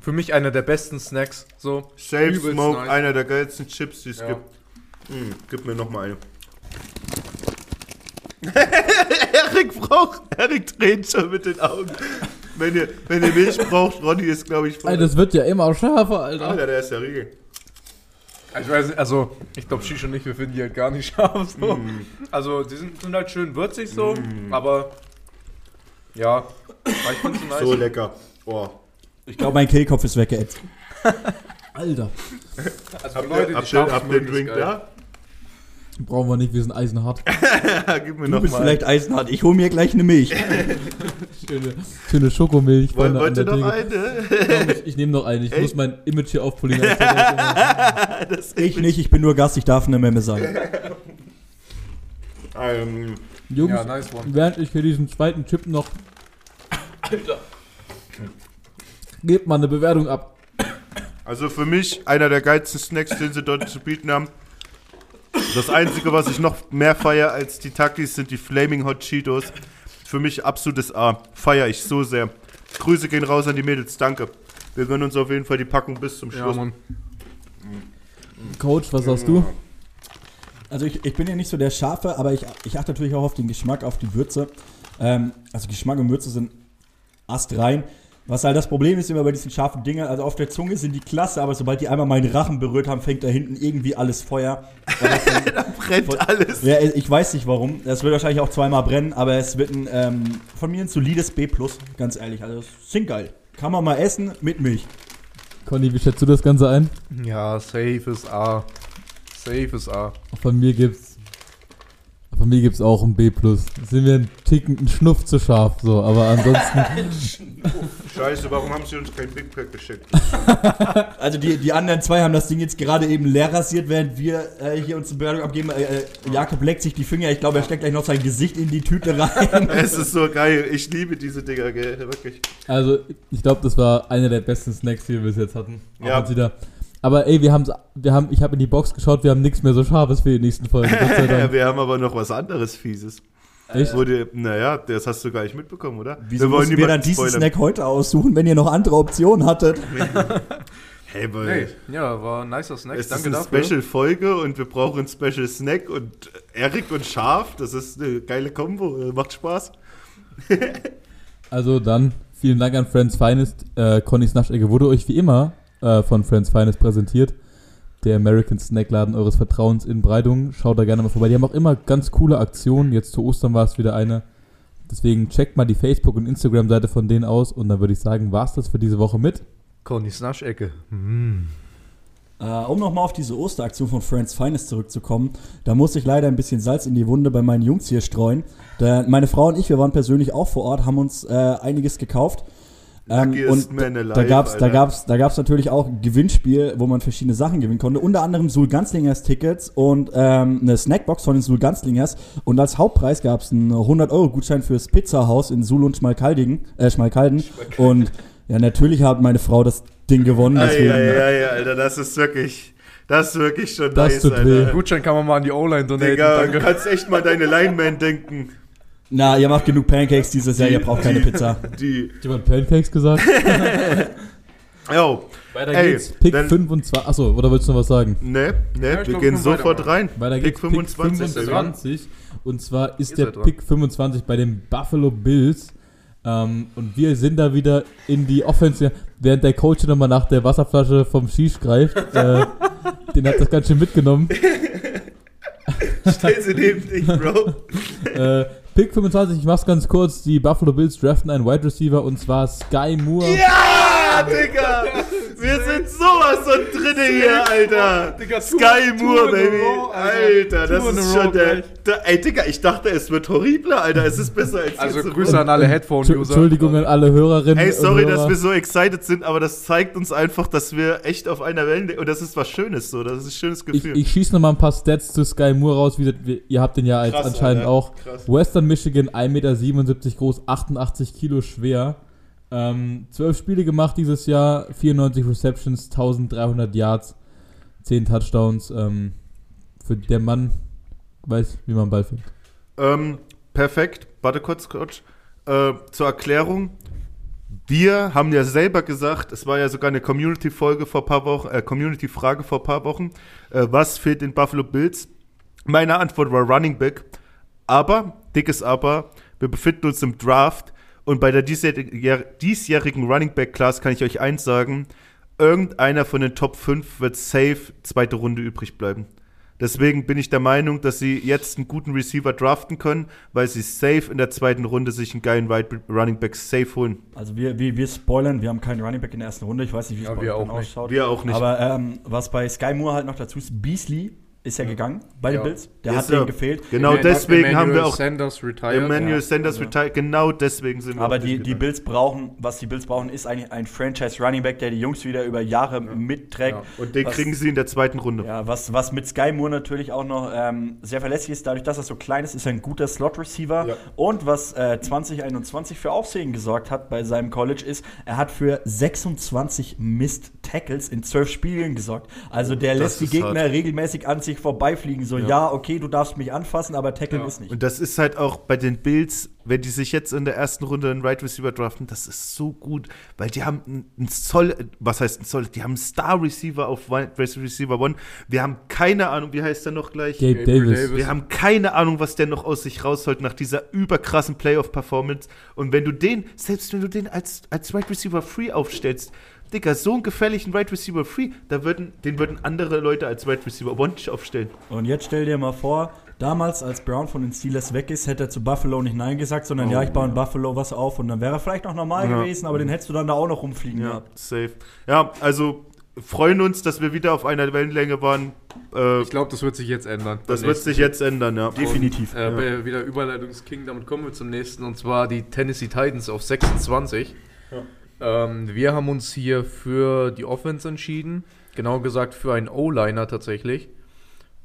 Speaker 4: für mich einer der besten Snacks. So. Übelst
Speaker 3: Smoke,
Speaker 4: nice.
Speaker 3: einer der geilsten Chips, die es
Speaker 4: Ja.
Speaker 3: gibt. Mm, gib mir noch mal eine. <laughs> Erik braucht, Erik dreht schon mit den Augen. Wenn ihr, wenn ihr Milch braucht, Ronny ist, glaube ich, voll.
Speaker 1: Alter, das wird ja immer schärfer, Alter.
Speaker 3: Alter, der ist ja riegel.
Speaker 4: Ich weiß nicht, also ich glaube Shisha und ich, wir finden die halt gar nicht <laughs> scharf. So. Also die sind, sind halt schön würzig so, aber ja, ich finde es nice.
Speaker 3: So lecker. Boah.
Speaker 2: Ich glaube, mein Kehlkopf ist weggeätzt. <laughs>
Speaker 1: Alter.
Speaker 4: also
Speaker 3: Habt
Speaker 4: für Leute,
Speaker 3: habt ihr, habt den Drink da?
Speaker 1: Brauchen wir nicht, wir sind eisenhart. <laughs>
Speaker 3: Gib mir
Speaker 2: Du
Speaker 3: noch
Speaker 2: bist
Speaker 3: mal.
Speaker 2: vielleicht eisenhart. Ich hole mir gleich eine Milch. <laughs>
Speaker 1: Schöne, schöne Schokomilch.
Speaker 3: Wollt,
Speaker 1: vorne
Speaker 3: wollt ihr noch
Speaker 1: Theke.
Speaker 3: eine?
Speaker 1: Ich ich nehme noch eine. Ich
Speaker 3: Echt?
Speaker 1: muss mein Image hier aufpolieren.
Speaker 2: Ich nicht, ich bin nur Gast, ich darf eine Memme sagen.
Speaker 3: Ähm,
Speaker 1: Jungs,
Speaker 4: Ja, nice one.
Speaker 1: während ich hier diesen zweiten Chip noch. Alter. Gebt mal eine Bewertung ab.
Speaker 3: also für mich einer der geilsten Snacks, den sie dort zu bieten haben. Das Einzige, was ich noch mehr feiere als die Takis, sind die Flaming Hot Cheetos. Für mich absolutes A. Feiere ich so sehr. Grüße gehen raus an die Mädels, danke. Wir gönnen uns auf jeden Fall die Packung bis zum
Speaker 4: Ja,
Speaker 3: Schluss.
Speaker 4: Mann.
Speaker 1: Coach, was sagst du?
Speaker 2: Also ich, ich bin ja nicht so der Scharfe, aber ich, ich achte natürlich auch auf den Geschmack, auf die Würze. Ähm, also Geschmack und Würze sind astrein. Was halt das Problem ist immer bei diesen scharfen Dingen, also auf der Zunge sind die klasse, aber sobald die einmal meinen Rachen berührt haben, fängt da hinten irgendwie alles Feuer. <laughs> Von-
Speaker 3: Brennt
Speaker 2: Von-
Speaker 3: alles.
Speaker 2: ja, ich weiß nicht warum. Es wird wahrscheinlich auch zweimal brennen, aber es wird ein, ähm, von mir ein solides B+, ganz ehrlich. Also es sind geil. Kann man mal essen mit Milch.
Speaker 1: Conny, wie schätzt du das Ganze ein?
Speaker 4: Ja, safe ist A. Safe ist A.
Speaker 1: Von mir gibt's. Von mir gibt's auch ein B. Sind wir ein Ticken, ein Schnuff zu scharf, so, aber ansonsten. <laughs>
Speaker 3: Scheiße, warum haben sie uns kein Big Pack geschickt? <laughs>
Speaker 2: Also die, die anderen zwei haben das Ding jetzt gerade eben leer rasiert, während wir äh, hier uns eine Bewertung abgeben. Äh, äh, Jakob leckt sich die Finger. Ich glaube, er steckt gleich noch sein Gesicht in die Tüte rein. <laughs>
Speaker 3: es ist so geil. Ich liebe diese Dinger, gell? Wirklich.
Speaker 1: Also, ich glaube, das war einer der besten Snacks, die wir bis jetzt hatten. Auch
Speaker 3: Ja.
Speaker 1: Wieder. Aber ey, wir haben's, wir haben, ich habe in die Box geschaut, wir haben nichts mehr so Scharfes für die nächsten Folgen. <laughs>
Speaker 3: Wir haben aber noch was anderes Fieses.
Speaker 1: Echt?
Speaker 3: Wurde, naja, das hast du gar nicht mitbekommen, oder?
Speaker 2: Wieso wir
Speaker 3: niemanden
Speaker 2: dann diesen
Speaker 3: spoilern.
Speaker 2: Snack heute aussuchen, wenn ihr noch andere Optionen hattet? <laughs>
Speaker 3: Hey, boy.
Speaker 4: Nee, ja, war ein nicer Snack.
Speaker 3: Es
Speaker 4: Danke
Speaker 3: ist eine. Special-Folge und wir brauchen einen Special-Snack und Erik und Schaf, das ist eine geile Kombo, äh, macht Spaß. <laughs>
Speaker 1: Also dann, vielen Dank an Friends Finest. Äh, Connys Naschecke wurde euch wie immer äh, von Friends Finest präsentiert. Der American Snackladen eures Vertrauens in Breidung. Schaut da gerne mal vorbei. Die haben auch immer ganz coole Aktionen. Jetzt zu Ostern war es wieder eine. Deswegen checkt mal die Facebook- und Instagram-Seite von denen aus. Und dann würde ich sagen, war's das für diese Woche mit.
Speaker 4: Connys Naschecke.
Speaker 2: Äh, um nochmal auf diese Osteraktion von Friends Finest zurückzukommen, da muss ich leider ein bisschen Salz in die Wunde bei meinen Jungs hier streuen. Da, meine Frau und ich, wir waren persönlich auch vor Ort, haben uns äh, einiges gekauft. Ähm, und
Speaker 3: alive,
Speaker 2: da gab's, da gab's, da gab's natürlich auch ein Gewinnspiel, wo man verschiedene Sachen gewinnen konnte. Unter anderem Sul Ganzlingers Tickets und ähm, eine Snackbox von den Sul Ganzlingers. Und als Hauptpreis gab's einen 100-Euro-Gutschein fürs Pizzahaus in Sul und Schmalkalden. Äh, Schmalkalden. Und ja, natürlich hat meine Frau das Ding gewonnen. Deswegen,
Speaker 3: Eieiei, Alter, das ist wirklich, das ist wirklich schon
Speaker 1: Das
Speaker 3: nice,
Speaker 1: tut
Speaker 3: Alter.
Speaker 1: weh.
Speaker 4: Gutschein kann man mal an die O-Line donaten.
Speaker 3: Digga, du
Speaker 4: Danke.
Speaker 3: kannst echt mal deine Lineman denken.
Speaker 2: Na, ihr macht genug Pancakes dieses Jahr, ihr braucht keine Pizza.
Speaker 3: Die,
Speaker 1: Hat jemand Pancakes gesagt? <laughs>
Speaker 3: yo,
Speaker 1: Weiter
Speaker 3: Ey,
Speaker 1: geht's. Pick
Speaker 3: dann-
Speaker 1: 25. Achso, oder willst du noch was sagen?
Speaker 3: ne, ne,
Speaker 4: Ja,
Speaker 3: wir
Speaker 4: glaub,
Speaker 3: gehen sofort rein.
Speaker 1: Weiter
Speaker 3: Pick
Speaker 1: geht's.
Speaker 3: 25.
Speaker 1: Pick 25. Und zwar ist,
Speaker 4: Ist
Speaker 1: der
Speaker 4: er.
Speaker 1: Pick 25 bei den Buffalo Bills. Ähm, und wir sind da wieder in die Offense, während der Coach nochmal nach der Wasserflasche vom Shish greift. äh, <laughs> den hat das ganz schön mitgenommen.
Speaker 3: Stell sie neben dich, Bro.
Speaker 1: Äh, Pick 25, ich mach's ganz kurz. Die Buffalo Bills draften einen Wide Receiver und zwar Sky Moore.
Speaker 3: Ja, Digga! Wir sind sowas von drinne hier, Alter!
Speaker 4: Digga, two-
Speaker 3: Sky Moore, Baby!
Speaker 4: Alter.
Speaker 3: Das ist schon der. Ey, Digga, ich dachte, es wird horribler, Alter. Es ist besser als
Speaker 4: Also Grüße an alle Headphone-User.
Speaker 1: Entschuldigung an alle Hörerinnen.
Speaker 3: Ey, sorry,
Speaker 1: und
Speaker 3: dass wir so excited sind, aber das zeigt uns einfach, dass wir echt auf einer Welle und das ist was Schönes so. Das ist ein schönes
Speaker 1: Ich,
Speaker 3: Gefühl.
Speaker 1: ich schieße nochmal ein paar Stats zu Sky Moore raus. Wie, ihr habt den ja als
Speaker 3: Krass,
Speaker 1: anscheinend
Speaker 3: Alter.
Speaker 1: auch.
Speaker 3: Krass.
Speaker 1: Western Michigan, 1,77 Meter groß, 88 Kilo schwer. Ähm, 12 Spiele gemacht dieses Jahr, 94 Receptions, 1300 Yards, 10 Touchdowns. Ähm, für der Mann weiß, wie man Ball fängt.
Speaker 3: Ähm, perfekt. Warte kurz, Coach. Äh, zur Erklärung. Wir haben ja selber gesagt, es war ja sogar eine Community-Folge vor paar Wochen, äh, Community-Frage vor ein paar Wochen, äh, was fehlt den Buffalo Bills? Meine Antwort war Running Back. Aber, dickes Aber, wir befinden uns im Draft und bei der diesjährigen, Running Back Class kann ich euch eins sagen, irgendeiner von den Top 5 wird safe zweite Runde übrig bleiben. Deswegen bin ich der Meinung, dass sie jetzt einen guten Receiver draften können, weil sie safe in der zweiten Runde sich einen geilen Wide Running Back safe holen.
Speaker 2: Also wir, wir, wir spoilern, wir haben keinen Running Back in der ersten Runde. Ich weiß nicht, wie es
Speaker 4: Ja,
Speaker 2: bei
Speaker 4: wir auch nicht.
Speaker 2: ausschaut.
Speaker 3: Wir auch nicht.
Speaker 2: Aber ähm, was bei Sky Moore halt noch dazu ist, Beasley ist ja, gegangen bei den
Speaker 4: Ja.
Speaker 2: Bills. Der
Speaker 3: Yes,
Speaker 2: hat denen gefehlt.
Speaker 3: Genau
Speaker 4: Emmanuel-
Speaker 3: deswegen haben wir auch
Speaker 4: Sanders retired.
Speaker 3: Emmanuel
Speaker 2: ja.
Speaker 3: Sanders retired. Genau deswegen sind wir
Speaker 2: Aber die, die. Bills brauchen, was die Bills brauchen, ist eigentlich ein Franchise Running Back, der die Jungs wieder über Jahre mitträgt.
Speaker 4: Ja.
Speaker 3: Und den
Speaker 2: was-
Speaker 3: kriegen sie in der zweiten Runde.
Speaker 2: Ja, was, was mit Sky Moore natürlich auch noch ähm, sehr verlässlich ist, dadurch, dass er so klein ist, ist er ein guter Slot-Receiver.
Speaker 3: Ja.
Speaker 2: Und was äh, 2021 für Aufsehen gesorgt hat bei seinem College ist, er hat für 26 Missed-Tackles in 12 Spielen gesorgt. Also der
Speaker 3: Das
Speaker 2: lässt die Gegner
Speaker 3: hart.
Speaker 2: regelmäßig an sich vorbeifliegen. So, ja. okay, du darfst mich anfassen, aber tackeln
Speaker 4: Ja.
Speaker 2: ist nicht.
Speaker 3: Und das ist halt auch bei den Bills, wenn die sich jetzt in der ersten Runde einen Right Receiver draften, das ist so gut, weil die haben einen- Zoll, was heißt ein Zoll, die haben einen Star Receiver auf Wide Receiver One. Wir haben keine Ahnung, wie heißt der noch gleich?
Speaker 1: Gabe Davis.
Speaker 4: Davis.
Speaker 3: Wir haben keine Ahnung, was der noch aus sich rausholt nach dieser überkrassen Playoff-Performance. Und wenn du den, selbst wenn du den als, als Right Receiver Free aufstellst, Digga, so einen gefährlichen Right Receiver Free, da würden, den würden andere Leute als Right Receiver One aufstellen.
Speaker 2: Und jetzt stell dir mal vor, damals, als Brown von den Steelers weg ist, hätte er zu Buffalo nicht Nein gesagt, sondern ja, ich baue in Buffalo was auf und dann wäre er vielleicht noch normal
Speaker 3: Oh, Ja.
Speaker 2: gewesen, aber den hättest du dann da auch noch rumfliegen
Speaker 3: Ja,
Speaker 2: gehabt.
Speaker 3: safe. Ja, also freuen uns, dass wir wieder auf einer Wellenlänge waren. Äh,
Speaker 4: Ich glaube, das wird sich jetzt ändern.
Speaker 3: das wird sich jetzt ändern, ja.
Speaker 2: Definitiv.
Speaker 4: Äh, bei- Wieder Überleitungsking, damit kommen wir zum nächsten und zwar die Tennessee Titans auf 26. Ähm, wir haben uns hier für die Offense entschieden, genau gesagt für einen O-Liner tatsächlich.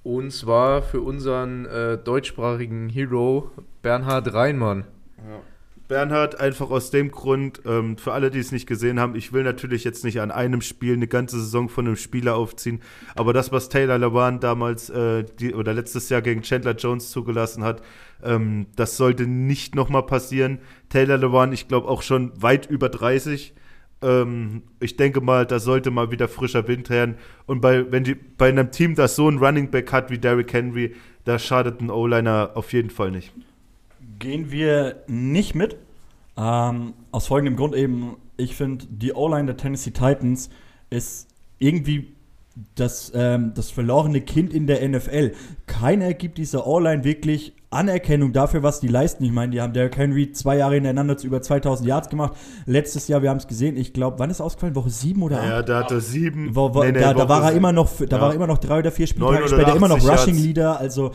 Speaker 4: Und zwar für unseren äh, deutschsprachigen Hero Bernhard Reinmann.
Speaker 3: Bernhard, einfach aus dem Grund, ähm, für alle, die es nicht gesehen haben, ich will natürlich jetzt nicht an einem Spiel eine ganze Saison von einem Spieler aufziehen, aber das, was Taylor Lewan damals äh, die, oder letztes Jahr gegen Chandler Jones zugelassen hat, ähm, das sollte nicht nochmal passieren. Taylor Lewan, ich glaube auch schon weit über 30. Ähm, ich denke mal, da sollte mal wieder frischer Wind her. Und bei, wenn die, bei einem Team, das so einen Running Back hat wie Derrick Henry, da schadet ein O-Liner auf jeden Fall nicht
Speaker 2: gehen wir nicht mit. Ähm, aus folgendem Grund eben, ich finde, die O-Line der Tennessee Titans ist irgendwie das, ähm, das verlorene Kind in der NFL. Keiner gibt dieser O-Line wirklich Anerkennung dafür, was die leisten. Ich meine, die haben Derrick Henry zwei Jahre hintereinander zu über 2000 Yards gemacht. Letztes Jahr, wir haben es gesehen, ich glaube, wann ist ausgefallen? Woche sieben oder acht?
Speaker 3: Ja, da hat er sieben.
Speaker 2: Wo, wo, nee, nee, da, da war er immer noch, da ja. war er immer noch drei oder vier Spieltage später immer noch Rushing Leader. Also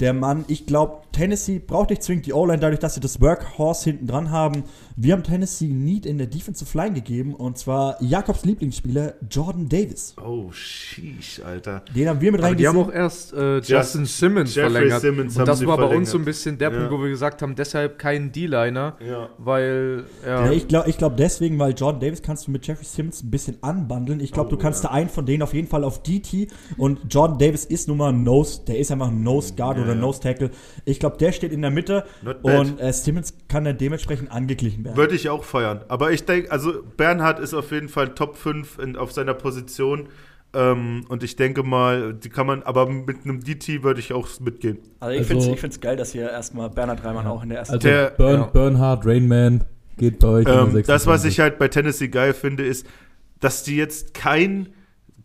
Speaker 2: der Mann, ich glaube, Tennessee braucht nicht zwingend die O-Line, dadurch, dass sie das Workhorse hinten dran haben. Wir haben Tennessee Need in der Defensive Line gegeben und zwar Jakobs Lieblingsspieler Jordan Davis.
Speaker 3: Oh, sheesh, Alter.
Speaker 2: Den haben wir mit reingesehen.
Speaker 4: Die haben auch erst äh, Justin Just, Simmons Jeffrey verlängert. Simmons und das war bei uns so ein bisschen der ja. Punkt, wo wir gesagt haben, deshalb kein D-Liner, ja. weil
Speaker 2: ja. ja ich glaube ich glaub deswegen, weil Jordan Davis kannst du mit Jeffrey Simmons ein bisschen anbandeln. Ich glaube, oh, du kannst da einen von denen auf jeden Fall auf DT und Jordan Davis ist nun mal ein Nose, der ist einfach ein Nose Guard oder Nose Tackle. Ich glaube, der steht in der Mitte und äh, Simmons kann dann dementsprechend angeglichen werden.
Speaker 3: Würde ich auch feiern. Aber ich denke, also Bernhard ist auf jeden Fall Top 5 in, auf seiner Position. Ähm, und ich denke mal, die kann man, aber mit einem DT würde ich auch mitgehen.
Speaker 2: Also ich also, finde es geil, dass hier erstmal Bernhard Reimann auch in der ersten
Speaker 1: Also der, Burn, ja. Bernhard, Rainman geht bei euch
Speaker 3: ähm, Das, was ich halt bei Tennessee geil finde, ist, dass die jetzt kein,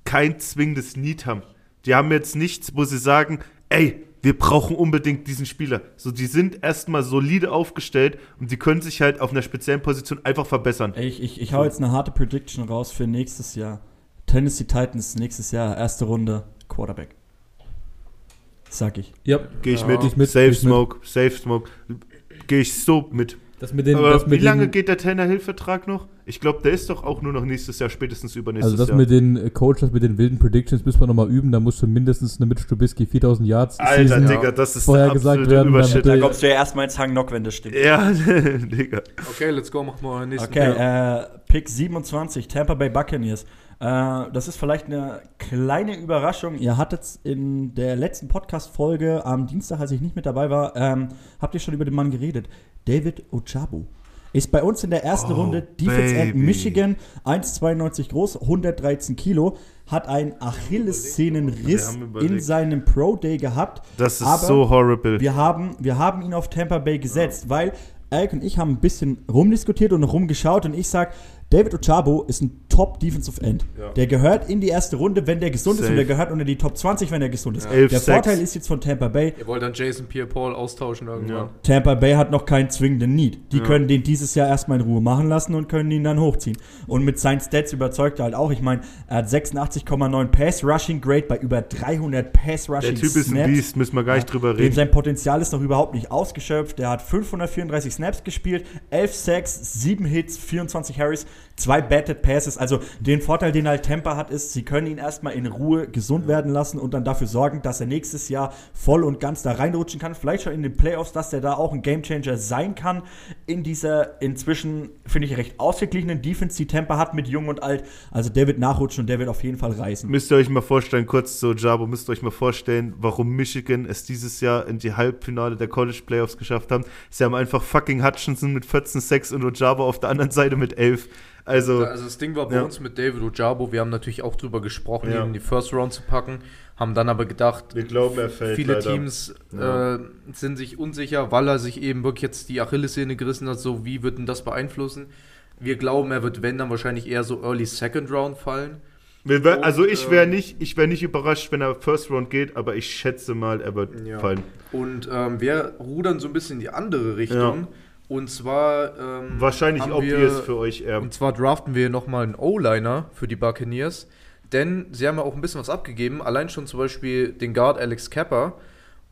Speaker 3: kein zwingendes Need haben. Die haben jetzt nichts, wo sie sagen, ey, wir brauchen unbedingt diesen Spieler. So, die sind erstmal solide aufgestellt und die können sich halt auf einer speziellen Position einfach verbessern.
Speaker 2: Ich, ich, ich hau jetzt eine harte Prediction raus für nächstes Jahr. Tennessee Titans nächstes Jahr, erste Runde, Quarterback. Sag ich.
Speaker 3: Ja. Gehe ich, ja. mit. mit. Safe Smoke, mit. Safe Smoke. Gehe ich so mit.
Speaker 1: Das mit den,
Speaker 3: Aber
Speaker 1: das
Speaker 3: wie lange geht der Tanner Hill-Vertrag noch? Ich glaube, der ist doch auch nur noch nächstes Jahr, spätestens übernächstes
Speaker 1: Jahr. Also das
Speaker 3: Jahr.
Speaker 1: mit den äh, Coaches, mit den wilden Predictions müssen wir nochmal üben. Da muss schon mindestens eine Mitch Trubisky 4000 Yards
Speaker 3: Alter, Season Digga, das ist
Speaker 1: vorher gesagt werden.
Speaker 2: Übershit. Da kommst du ja erstmal ins Hang-Knock, wenn das stimmt.
Speaker 3: Ja, <laughs> Digga.
Speaker 4: Okay, let's go, machen wir nächsten
Speaker 2: Okay, äh, Pick 27, Tampa Bay Buccaneers. Äh, das ist vielleicht eine kleine Überraschung. Ihr hattet in der letzten Podcast-Folge am Dienstag, als ich nicht mit dabei war, ähm, habt ihr schon über den Mann geredet. David Ochabu. Ist bei uns in der ersten oh, Runde Defense End Michigan, 1,92 groß, 113 Kilo, hat einen Achillessehnenriss in seinem Pro Day gehabt.
Speaker 3: Das ist so horrible.
Speaker 2: Wir haben, wir haben ihn auf Tampa Bay gesetzt, ja. weil Alec und ich haben ein bisschen rumdiskutiert und rumgeschaut und ich sage, David Ochabo ist ein Top Defensive End. Ja. Der gehört in die erste Runde, wenn der gesund Safe. ist und der gehört unter die Top 20, wenn er gesund ist. Ja. Der Vorteil ist jetzt von Tampa Bay.
Speaker 4: Ihr wollt dann Jason Pierre-Paul austauschen irgendwann. Ja.
Speaker 2: Tampa Bay hat noch keinen zwingenden Need. Die können den dieses Jahr erstmal in Ruhe machen lassen und können ihn dann hochziehen. Und mit seinen Stats überzeugt er halt auch. Ich meine, er hat 86,9 Pass Rushing Grade bei über 300 Pass Rushing
Speaker 3: Der Typ ist ein Beast, müssen wir gar nicht drüber reden.
Speaker 2: Sein Potenzial ist noch überhaupt nicht ausgeschöpft. Er hat 534 Snaps gespielt, 11 Sacks, 7 Hits, 24 Harris zwei Batted Passes. Also den Vorteil, den halt Tampa hat, ist, sie können ihn erstmal in Ruhe gesund werden lassen und dann dafür sorgen, dass er nächstes Jahr voll und ganz da reinrutschen kann. Vielleicht schon in den Playoffs, dass er da auch ein Gamechanger sein kann in dieser inzwischen, finde ich, recht ausgeglichenen Defense, die Tampa hat mit Jung und Alt. Also der wird nachrutschen und der wird auf jeden Fall reißen.
Speaker 3: Müsst ihr euch mal vorstellen, kurz so, Jabo, müsst ihr euch mal vorstellen, warum Michigan es dieses Jahr in die Halbfinale der College Playoffs geschafft haben. Sie haben einfach fucking Hutchinson mit 14 6 und Ojabo auf der anderen Seite mit 11. Also,
Speaker 4: also das Ding war bei ja. uns mit David Ojabo, wir haben natürlich auch drüber gesprochen, ja. ihn in die First Round zu packen, haben dann aber gedacht,
Speaker 3: wir glauben, er fällt
Speaker 4: viele leider. Teams ja. äh, sind sich unsicher, weil er sich eben wirklich jetzt die Achillessehne gerissen hat, so wie wird denn das beeinflussen? Wir glauben, er wird, wenn, dann wahrscheinlich eher so Early Second Round fallen.
Speaker 3: Wär, also ich wäre ähm, nicht, wär nicht überrascht, wenn er First Round geht, aber ich schätze mal, er wird fallen.
Speaker 4: Und ähm, wir rudern so ein bisschen in die andere Richtung. Und zwar. Ähm,
Speaker 3: Wahrscheinlich obvious für euch
Speaker 4: eher. Und zwar draften wir nochmal einen O-Liner für die Buccaneers. Denn sie haben ja auch ein bisschen was abgegeben. Allein schon zum Beispiel den Guard Alex Kappa.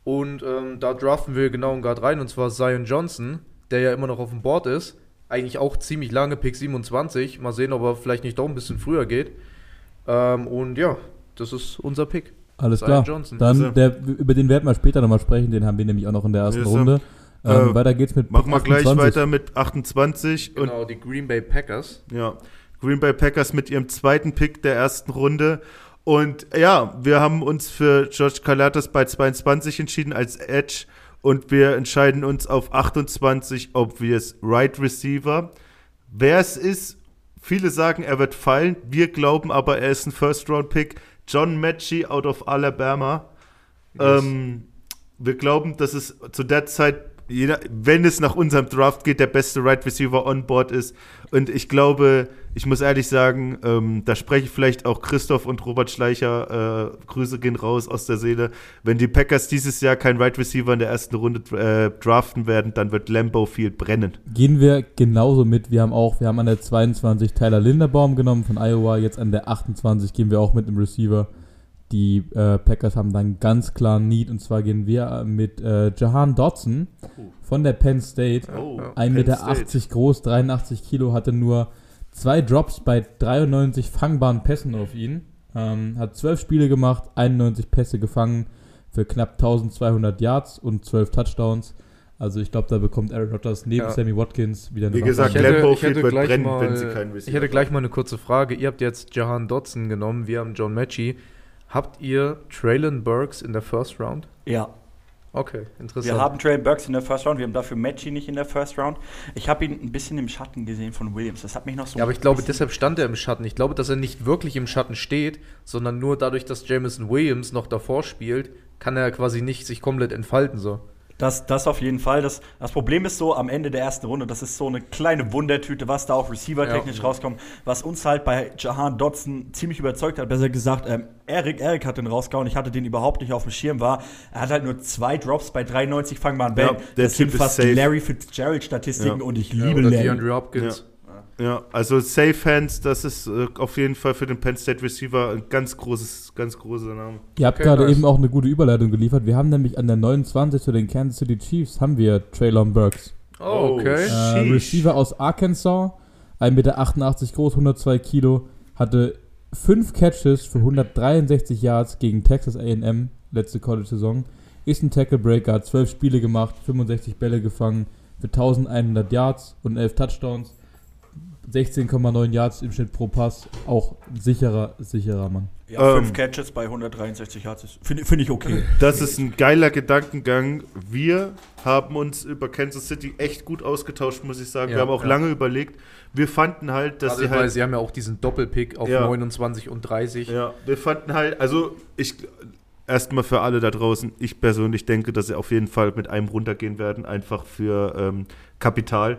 Speaker 4: Und ähm, da draften wir genau einen Guard rein. Und zwar Zion Johnson, der ja immer noch auf dem Board ist. Eigentlich auch ziemlich lange, Pick 27. Mal sehen, ob er vielleicht nicht doch ein bisschen früher geht. Ähm, und ja, das ist unser Pick.
Speaker 1: Alles Zion klar. Johnson. Dann, der, über den werden wir später nochmal sprechen. Den haben wir nämlich auch noch in der ersten Runde. Ähm,
Speaker 3: Äh,
Speaker 1: weiter geht's mit
Speaker 3: Machen wir gleich
Speaker 1: 28.
Speaker 3: weiter mit 28 und
Speaker 4: Genau, die Green Bay Packers.
Speaker 3: Ja, Green Bay Packers mit ihrem zweiten Pick der ersten Runde. Und ja, wir haben uns für George Kalatas bei 22 entschieden als Edge und wir entscheiden uns auf 28 obvious Right Receiver. Wer es ist, viele sagen, er wird fallen. Wir glauben aber, er ist ein First-Round-Pick. John Mechie out of Alabama.
Speaker 4: Yes.
Speaker 3: Ähm, wir glauben, dass es zu der Zeit, jeder, wenn es nach unserem Draft geht, der beste Right Receiver on board ist. Und ich glaube, ich muss ehrlich sagen, ähm, da spreche ich vielleicht auch Christoph und Robert Schleicher, äh, Grüße gehen raus aus der Seele. Wenn die Packers dieses Jahr keinen Right Receiver in der ersten Runde äh, draften werden, dann wird Lambeau Field brennen.
Speaker 1: Gehen wir genauso mit. Wir haben auch, wir haben an der 22 Tyler Linderbaum genommen von Iowa. Jetzt an der 28 gehen wir auch mit dem Receiver. Die äh, Packers haben dann ganz klar Need und zwar gehen wir äh, mit äh, Jahan Dodson von der Penn State.
Speaker 3: Oh,
Speaker 4: ja.
Speaker 1: 1,80 Meter groß, 83 Kilo, hatte nur zwei Drops bei 93 fangbaren Pässen auf ihn. Ähm, hat 12 Spiele gemacht, 91 Pässe gefangen für knapp 1200 Yards und 12 Touchdowns. Also ich glaube, da bekommt Aaron Rodgers neben
Speaker 4: Ja.
Speaker 1: Sammy Watkins wieder eine
Speaker 3: Wie gesagt,
Speaker 4: Ich hätte,
Speaker 3: Lambeau
Speaker 4: ich hätte
Speaker 3: Field wird
Speaker 4: gleich
Speaker 3: brennen,
Speaker 4: mal,
Speaker 3: wenn sie keinen Receiver
Speaker 4: Ich hätte gleich mal eine kurze Frage. Ihr habt jetzt Jahan Dodson genommen, wir haben John Matchy. Habt ihr Traylon Burks in der First Round?
Speaker 2: Ja.
Speaker 4: Okay, interessant.
Speaker 2: Wir haben Trey Burks in der First Round, wir haben dafür Matchy nicht in der First Round. Ich habe ihn ein bisschen im Schatten gesehen von Williams. Das hat mich noch so.
Speaker 4: ja, aber ich glaube, deshalb stand er im Schatten. Ich glaube, dass er nicht wirklich im Schatten steht, sondern nur dadurch, dass Jameson Williams noch davor spielt, kann er quasi nicht sich komplett entfalten so.
Speaker 2: Das, das auf jeden Fall. Das, das Problem ist so, am Ende der ersten Runde, das ist so eine kleine Wundertüte, was da auch receiver-technisch
Speaker 4: Ja.
Speaker 2: rauskommt. Was uns halt bei Jahan Dodson ziemlich überzeugt hat, besser gesagt, ähm, Eric, Eric hat den rausgehauen. Ich hatte den überhaupt nicht auf dem Schirm war. Er hat halt nur zwei Drops bei 93 fangbaren Bällen.
Speaker 3: Ja, der
Speaker 2: das
Speaker 3: Typ
Speaker 2: sind fast
Speaker 3: safe.
Speaker 2: Larry Fitzgerald-Statistiken
Speaker 3: Ja.
Speaker 2: und ich
Speaker 4: Ja,
Speaker 2: liebe
Speaker 4: oder
Speaker 2: Larry.
Speaker 4: DeAndre Hopkins.
Speaker 3: Ja, also Safe Hands, das ist äh, auf jeden Fall für den Penn State Receiver ein ganz großes, ganz großer Name.
Speaker 1: Ihr habt
Speaker 4: Okay,
Speaker 1: gerade
Speaker 4: nice.
Speaker 1: eben auch eine gute Überleitung geliefert. Wir haben nämlich an der 29 zu den Kansas City Chiefs haben wir Traylon Burks.
Speaker 4: Oh, okay.
Speaker 3: Oh,
Speaker 1: Äh. Receiver aus Arkansas, 1,88 Meter groß, 102 Kilo, hatte 5 Catches für 163 Yards gegen Texas A&M letzte College-Saison. Ist ein Tackle-Breaker, hat 12 Spiele gemacht, 65 Bälle gefangen für 1100 Yards und 11 Touchdowns. 16,9 Yards im Schnitt pro Pass. Auch ein sicherer, sicherer Mann.
Speaker 2: Ja,
Speaker 3: Ähm.
Speaker 2: fünf Catches bei 163 Yards. Finde find ich okay.
Speaker 3: Das ist ein geiler Gedankengang. Wir haben uns über Kansas City echt gut ausgetauscht, muss ich sagen.
Speaker 4: Ja,
Speaker 3: Wir haben auch
Speaker 4: ja.
Speaker 3: lange überlegt. Wir fanden halt, dass
Speaker 4: Gerade
Speaker 3: sie
Speaker 4: weil
Speaker 3: halt
Speaker 4: sie haben ja auch diesen Doppelpick auf
Speaker 3: Ja.
Speaker 4: 29 und 30.
Speaker 3: Ja, wir fanden halt, also ich erstmal für alle da draußen, ich persönlich denke, dass sie auf jeden Fall mit einem runtergehen werden, einfach für ähm, Kapital.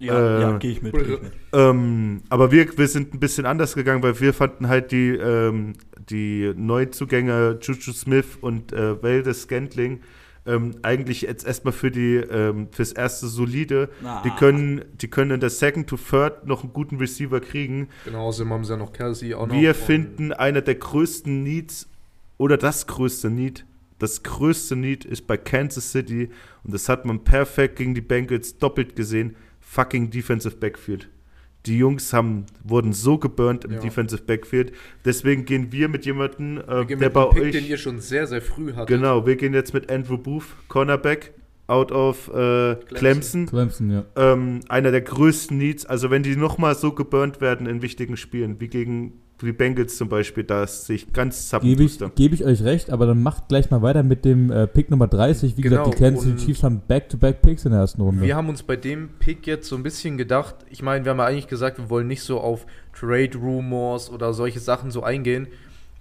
Speaker 2: Ja,
Speaker 3: Äh,
Speaker 2: ja gehe ich mit. Geh ich mit.
Speaker 3: Ähm, aber wir, wir sind ein bisschen anders gegangen, weil wir fanden halt die, ähm, die Neuzugänge Juju Smith und äh, Valdez Scantling ähm, eigentlich jetzt erstmal für die ähm, fürs erste solide.
Speaker 2: Na.
Speaker 3: Die können, die können in der Second to Third noch einen guten Receiver kriegen.
Speaker 4: Genau, außerdem haben sie ja noch Kelsey auch noch.
Speaker 3: Wir finden einer der größten Needs oder das größte Need. Das größte Need ist bei Kansas City und das hat man perfekt gegen die Bengals doppelt gesehen. Fucking Defensive Backfield. Die Jungs haben, wurden so geburnt im
Speaker 4: Ja.
Speaker 3: Defensive Backfield. Deswegen gehen wir mit jemandem, äh,
Speaker 4: Wir gehen
Speaker 3: der
Speaker 4: mit
Speaker 3: bei
Speaker 4: dem Pick,
Speaker 3: euch.
Speaker 4: den ihr schon sehr, sehr früh hattet.
Speaker 3: genau, wir gehen jetzt mit Andrew Booth, Cornerback, out of äh, Clemson.
Speaker 1: Clemson, ja.
Speaker 3: Ähm, einer der größten Needs. Also wenn die nochmal so geburnt werden in wichtigen Spielen, wie gegen die Bengals zum Beispiel, da sehe ich ganz
Speaker 1: Gebe ich, gebe ich euch recht, aber dann macht gleich mal weiter mit dem äh, Pick Nummer 30. Wie
Speaker 4: Genau,
Speaker 1: gesagt, die Kansas City Chiefs haben Back-to-Back-Picks in der ersten Runde.
Speaker 4: Wir haben uns bei dem Pick jetzt so ein bisschen gedacht, ich meine, wir haben ja eigentlich gesagt, wir wollen nicht so auf Trade Rumors oder solche Sachen so eingehen.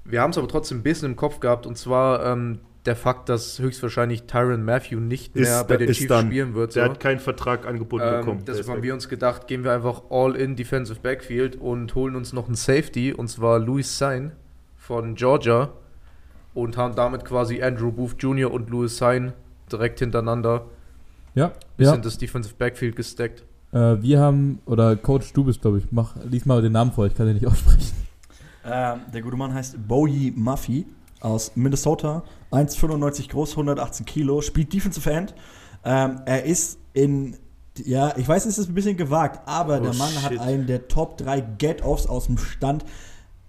Speaker 4: Wir haben es aber trotzdem ein bisschen im Kopf gehabt und zwar ähm, der Fakt, dass höchstwahrscheinlich Tyron Matthew nicht mehr
Speaker 3: Ist-
Speaker 4: bei den Chiefs
Speaker 3: dann.
Speaker 4: spielen wird.
Speaker 3: Der
Speaker 4: so.
Speaker 3: hat keinen Vertrag angeboten
Speaker 4: Ähm,
Speaker 3: bekommen. Der
Speaker 4: deshalb haben wir uns gedacht, gehen wir einfach all in Defensive Backfield und holen uns noch einen Safety und zwar Louis Sain von Georgia und haben damit quasi Andrew Booth Jr. und Louis Sain direkt hintereinander
Speaker 1: ja,
Speaker 4: bisschen
Speaker 1: ja.
Speaker 4: das Defensive Backfield gesteckt.
Speaker 1: Äh, wir haben, oder Coach, du bist, glaube ich, mach, lies mal den Namen vor, ich kann den nicht <laughs> aussprechen.
Speaker 2: Ähm, der gute Mann heißt Bowie Muffy aus Minnesota. 1,95 groß, 118 Kilo, spielt Defensive End. Ähm, er ist in, ja, ich weiß, es ist ein bisschen gewagt, aber
Speaker 3: Oh,
Speaker 2: der Mann hat
Speaker 3: shit.
Speaker 2: einen der Top 3 Get-Offs aus dem Stand.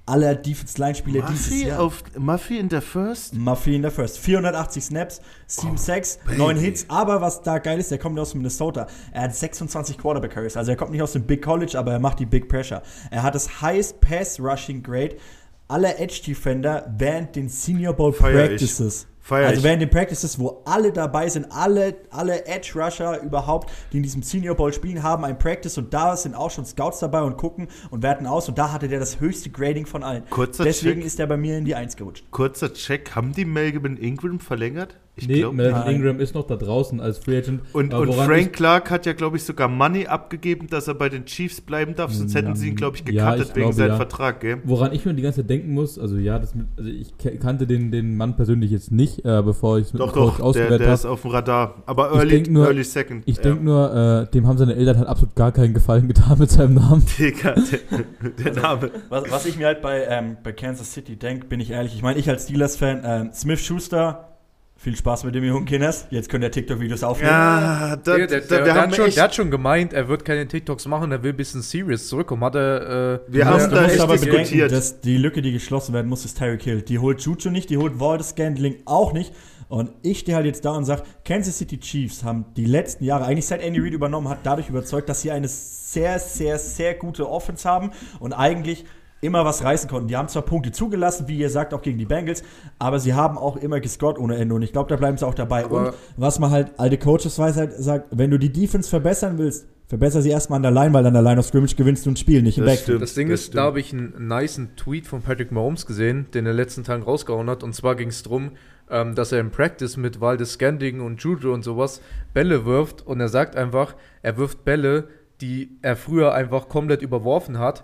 Speaker 2: aller Defense-Line-Spieler dieses Jahr.
Speaker 3: auf, Muffy in der First?
Speaker 2: Muffy in der First. 480 Snaps, 7 Sacks,
Speaker 3: Oh, Baby.
Speaker 2: 9 Hits. Aber was da geil ist, er kommt aus Minnesota. Er hat 26 Quarterback Carries. Also er kommt nicht aus dem Big College, aber er macht die Big Pressure. Er hat das Highest Pass Aller Edge Defender während den Senior Bowl
Speaker 3: Feier ich.
Speaker 2: Practices.
Speaker 3: Feier
Speaker 2: also
Speaker 3: ich.
Speaker 2: während den Practices, wo alle dabei sind, alle, alle Edge Rusher überhaupt, die in diesem Senior Bowl spielen, haben ein Practice und da sind auch schon Scouts dabei und gucken und werten aus und da hatte der das höchste Grading von allen.
Speaker 3: Kurzer
Speaker 2: Deswegen
Speaker 3: Check.
Speaker 2: ist er bei mir in die 1 gerutscht.
Speaker 3: Kurzer Check. Haben die Melvin Ingram verlängert? Ich
Speaker 1: nee,
Speaker 3: glaub
Speaker 1: Melvin
Speaker 2: nein.
Speaker 1: Ingram ist noch da draußen als Free Agent.
Speaker 3: Und, und Frank Clark hat ja, glaube ich, sogar Money abgegeben, dass er bei den Chiefs bleiben darf, sonst hätten sie ihn, glaube ich,
Speaker 1: Ja,
Speaker 3: gecuttet
Speaker 1: ich
Speaker 3: wegen
Speaker 1: glaube,
Speaker 3: seinem
Speaker 1: ja.
Speaker 3: Vertrag, gell?
Speaker 1: Woran ich mir die ganze Zeit denken muss, also ja, das also ich kannte den, den Mann persönlich jetzt nicht, äh, bevor ich es mit
Speaker 3: Doch, doch, der, der ist
Speaker 1: habe.
Speaker 3: auf dem Radar. Aber early,
Speaker 1: nur-
Speaker 3: early second.
Speaker 1: Ich
Speaker 3: ja.
Speaker 1: denke nur, äh, dem haben seine Eltern halt absolut gar keinen Gefallen getan mit seinem Namen. <laughs>
Speaker 3: Digga, der, der <laughs> Name.
Speaker 2: Was, was ich mir halt bei, ähm, bei Kansas City denke, bin ich ehrlich, ich meine, ich als Steelers-Fan, ähm, Smith Schuster, viel Spaß mit dem jungen Kinders. Jetzt können der TikTok-Videos aufnehmen.
Speaker 3: Ja, da,
Speaker 4: Der, der,
Speaker 3: wir haben
Speaker 4: hat schon, der hat schon gemeint, er wird keine TikToks machen, er will ein bisschen serious zurückkommen. Hat er, äh,
Speaker 3: Wir
Speaker 2: Du
Speaker 3: haben da echt
Speaker 2: aber bedenken,
Speaker 3: diskutiert.
Speaker 2: dass die Lücke, die geschlossen werden muss, ist Tyreek Hill. Die holt Juju nicht, die holt Waldes Scandling auch nicht. Und ich stehe halt jetzt da und sage, Kansas City Chiefs haben die letzten Jahre, eigentlich seit Andy Reid übernommen hat, dadurch überzeugt, dass sie eine sehr, sehr, sehr gute Offense haben und eigentlich immer was reißen konnten. Die haben zwar Punkte zugelassen, wie ihr sagt, auch gegen die Bengals, aber sie haben auch immer gescored ohne Ende und ich glaube, da bleiben sie auch dabei.
Speaker 4: Aber-
Speaker 2: und was man halt, alte Coaches weiß halt, sagt, wenn du die Defense verbessern willst, verbessere sie erstmal an der Line, weil an der Line of Scrimmage gewinnst du ein Spiel, nicht im
Speaker 3: Das
Speaker 2: Backfield.
Speaker 3: stimmt.
Speaker 4: Das Ding
Speaker 3: das
Speaker 4: ist,
Speaker 3: stimmt.
Speaker 4: da habe ich einen niceen Tweet von Patrick Mahomes gesehen, den er in den letzten Tagen rausgehauen hat. Und zwar ging es darum, ähm, dass er im Practice mit Waldes Scanding und Juju und sowas Bälle wirft. Und er sagt einfach, er wirft Bälle, die er früher einfach komplett überworfen hat,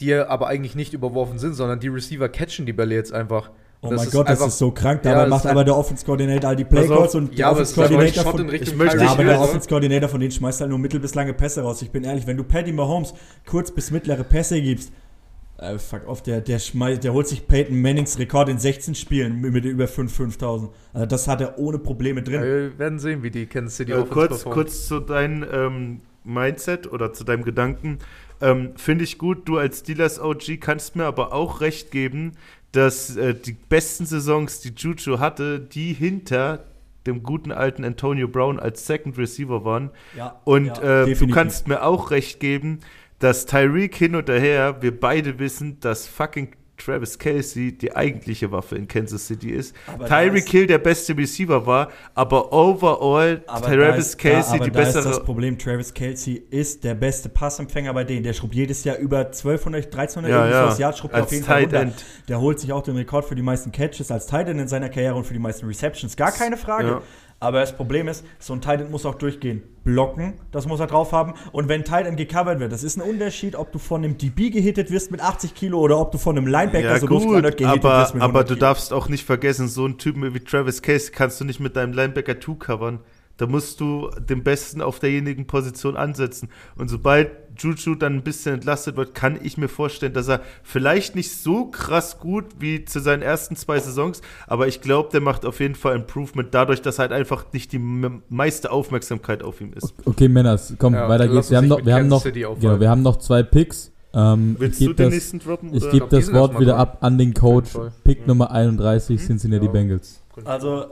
Speaker 4: die er aber eigentlich nicht überworfen sind, sondern die Receiver catchen die Bälle jetzt einfach.
Speaker 2: Oh
Speaker 4: Das
Speaker 2: mein Gott, das ist so krank.
Speaker 4: Ja,
Speaker 2: Dabei
Speaker 4: das
Speaker 2: macht aber
Speaker 4: halt-
Speaker 2: der Offense Coordinator all die Playcalls und der
Speaker 4: Ja, aber
Speaker 2: Offense Coordinator von,
Speaker 4: in Richtung
Speaker 3: Ich möchte-
Speaker 2: ja, aber der Offense Coordinator von denen schmeißt halt nur mittel bis lange Pässe raus. Ich bin ehrlich, wenn du Paddy Mahomes kurz bis mittlere Pässe gibst, äh, fuck off, der, der schmeißt, der holt sich Peyton Mannings Rekord in 16 Spielen mit über 5 5000. Also das hat er ohne Probleme drin.
Speaker 4: Wir werden sehen, wie die Kansas City
Speaker 3: Äh,
Speaker 4: Offense
Speaker 3: kurz,
Speaker 4: performt.
Speaker 3: kurz zu deinem ähm, Mindset oder zu deinem Gedanken. Ähm, Finde ich gut, du als Steelers OG kannst mir aber auch recht geben, dass äh, die besten Saisons, die Juju hatte, die hinter dem guten alten Antonio Brown als Second Receiver waren.
Speaker 2: Ja,
Speaker 3: Und
Speaker 2: ja,
Speaker 3: äh, du kannst mir auch recht geben, dass Tyreek hin und her, wir beide wissen, dass fucking Travis Kelsey die eigentliche Waffe in Kansas City ist.
Speaker 2: Aber
Speaker 3: Tyreek
Speaker 2: ist-
Speaker 3: Hill der beste Receiver war, aber overall
Speaker 2: Aber
Speaker 3: Travis
Speaker 2: ist,
Speaker 3: Kelsey
Speaker 2: da,
Speaker 3: die
Speaker 2: da ist das
Speaker 3: bessere.
Speaker 2: Problem, Travis Kelsey ist der beste Passempfänger bei denen. Der schrubbt jedes Jahr über 1200, 1300
Speaker 3: Ja, ja,
Speaker 2: Jahr, schrubbt auf jeden Fall runter. Der holt sich auch den Rekord für die meisten Catches als Tight End in seiner Karriere und für die meisten Receptions. Gar keine Frage.
Speaker 3: Ja.
Speaker 2: Aber das Problem ist, so ein Tight End muss auch durchgehen. Blocken, das muss er drauf haben. Und wenn Tight End gecovert wird, das ist ein Unterschied, ob du von einem DB gehittet wirst mit 80 Kilo oder ob du von einem Linebacker
Speaker 3: Ja,
Speaker 2: so
Speaker 3: gut,
Speaker 2: gehittet
Speaker 3: aber,
Speaker 2: wirst mit
Speaker 3: aber
Speaker 2: 100
Speaker 3: du
Speaker 2: Kilo.
Speaker 3: darfst auch nicht vergessen, so einen Typen wie Travis Case kannst du nicht mit deinem Linebacker 2 covern. Da musst du den Besten auf derjenigen Position ansetzen. Und sobald Juju dann ein bisschen entlastet wird, kann ich mir vorstellen, dass er vielleicht nicht so krass gut wie zu seinen ersten zwei Saisons, aber ich glaube, der macht auf jeden Fall Improvement dadurch, dass halt einfach nicht die me- meiste Aufmerksamkeit auf ihm ist.
Speaker 1: Okay, Männers, komm,
Speaker 4: Ja,
Speaker 1: weiter geht's. Wir haben noch, wir haben noch, genau, wir haben noch zwei Picks. Ähm,
Speaker 3: Willst
Speaker 1: ich
Speaker 3: du
Speaker 1: gebe
Speaker 3: den
Speaker 1: das,
Speaker 3: nächsten droppen?
Speaker 1: ich
Speaker 3: oder?
Speaker 1: geb
Speaker 4: glaub, die
Speaker 1: das Wort wieder
Speaker 4: dran.
Speaker 1: ab an den Coach. Pick Nummer 31, Cincinnati
Speaker 4: Ja.
Speaker 1: Bengals.
Speaker 2: Also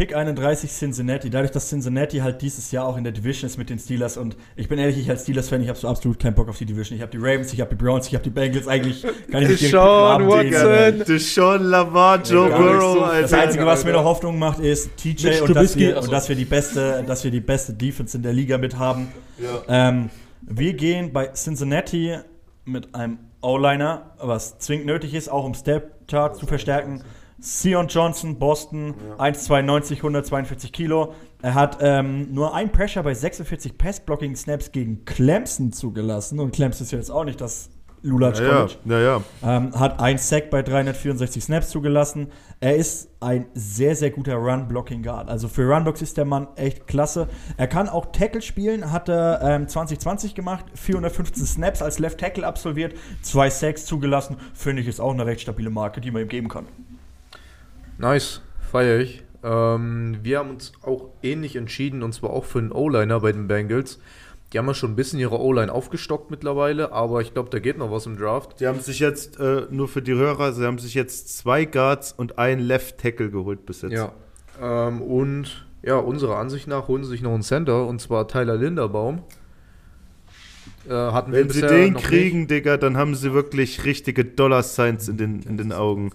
Speaker 2: Pick 31 Cincinnati, dadurch, dass Cincinnati halt dieses Jahr auch in der Division ist mit den Steelers und ich bin ehrlich, ich als Steelers-Fan, ich habe so absolut keinen Bock auf die Division. Ich habe die Ravens, ich habe die Browns, ich habe die Bengals, eigentlich kann ich nicht den-
Speaker 3: Watson, Deshaun Lamar, Joe Burrow.
Speaker 2: Das Einzige, was mir noch Hoffnung macht, ist TJ und dass, wir, und dass wir die beste, dass wir die beste Defense in der Liga mit haben. Ähm, wir gehen bei Cincinnati mit einem O-Liner, was zwingend nötig ist, auch um Step-Chart zu verstärken. Sion Johnson, Boston, 1,92, 142 Kilo. Er hat ähm, nur ein Pressure bei 46 Pass-Blocking-Snaps gegen Clemson zugelassen. Und Clemson ist ja jetzt auch nicht das Lulatsch
Speaker 3: Ja, ja,
Speaker 2: College.
Speaker 3: ja, ja.
Speaker 2: Ähm, hat ein Sack bei 364 Snaps zugelassen. Er ist ein sehr, sehr guter Run-Blocking-Guard. Also für Runblocks ist der Mann echt klasse. Er kann auch Tackle spielen, hat er ähm, 2020 gemacht, 415 Snaps als Left Tackle absolviert, zwei Sacks zugelassen. Finde ich ist auch eine recht stabile Marke, die man ihm geben kann.
Speaker 4: Nice, feiere ich. Ähm, wir haben uns auch ähnlich entschieden, und zwar auch für einen O-Liner bei den Bengals. die haben ja schon ein bisschen ihre O-Line aufgestockt mittlerweile, aber ich glaube, da geht noch was im Draft.
Speaker 3: Die haben sich jetzt, äh, nur für die Hörer, sie haben sich jetzt zwei Guards und einen Left Tackle geholt bis jetzt.
Speaker 4: Ja. Ähm, und ja, unserer Ansicht nach holen sie sich noch einen Center und zwar Tyler Linderbaum.
Speaker 3: Äh, hatten Wenn sie den kriegen, nicht. Digga, dann haben sie wirklich richtige Dollar-Signs in den, in den Augen.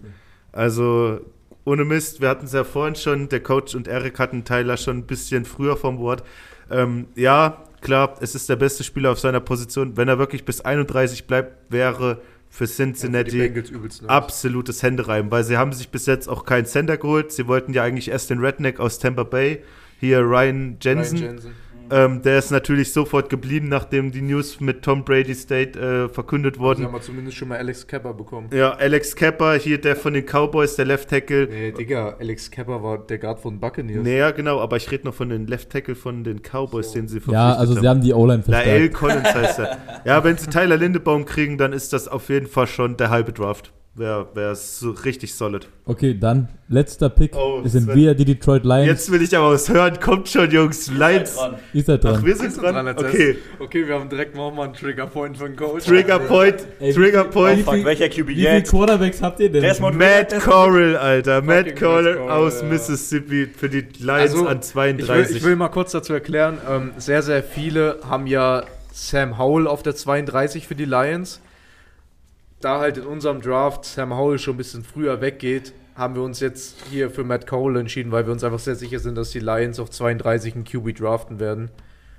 Speaker 3: Also, ohne Mist, wir hatten es ja vorhin schon, der Coach und Eric hatten Tyler schon ein bisschen früher vom Wort. Ähm, ja, klar, es ist der beste Spieler auf seiner Position. Wenn er wirklich bis 31 bleibt, wäre für Cincinnati ja, für absolutes Händereiben, weil sie haben sich bis jetzt auch keinen Center geholt. Sie wollten ja eigentlich erst den Redneck aus Tampa Bay, hier Ryan Jensen. Ryan Jensen. Ähm, der ist natürlich sofort geblieben, nachdem die News mit Tom Brady State äh, verkündet wurden. Also
Speaker 4: haben wir zumindest schon mal Alex Kepper bekommen.
Speaker 3: Ja, Alex Kepper, hier der von den Cowboys, der Left Tackle.
Speaker 4: Nee, Digga, Alex Kepper war der Guard von Buccaneers.
Speaker 3: Naja, genau, aber ich rede noch von den Left Tackle von den Cowboys, so. den sie
Speaker 1: verpflichtet haben. Ja, also sie haben die O-Line
Speaker 3: verstärkt. Lael Collins heißt er. ja, wenn sie Tyler Lindebaum kriegen, dann ist das auf jeden Fall schon der halbe Draft wäre wär so richtig solid.
Speaker 1: Okay, dann letzter Pick oh, sind wir die Detroit Lions.
Speaker 3: Jetzt will ich aber was hören. Kommt schon, Jungs. Lions.
Speaker 1: Ist er dran?
Speaker 3: Ach, wir sind dran. dran
Speaker 4: okay. okay, wir haben direkt nochmal einen Trigger Point von Coach.
Speaker 3: Trigger Point. Ey, Trigger Point.
Speaker 2: Oh, fuck, welcher QB
Speaker 1: Wie viele Quarterbacks habt ihr denn?
Speaker 3: Desmond Matt Corral, Alter. Matt Corral aus ja. Mississippi für die Lions also, an 32.
Speaker 4: Ich will, ich will, mal kurz dazu erklären. Ähm, sehr, sehr viele haben ja Sam Howell auf der 32 für die Lions da halt in unserem Draft Sam Howell schon ein bisschen früher weggeht, haben wir uns jetzt hier für Matt Cole entschieden, weil wir uns einfach sehr sicher sind, dass die Lions auf 32 einen QB draften werden.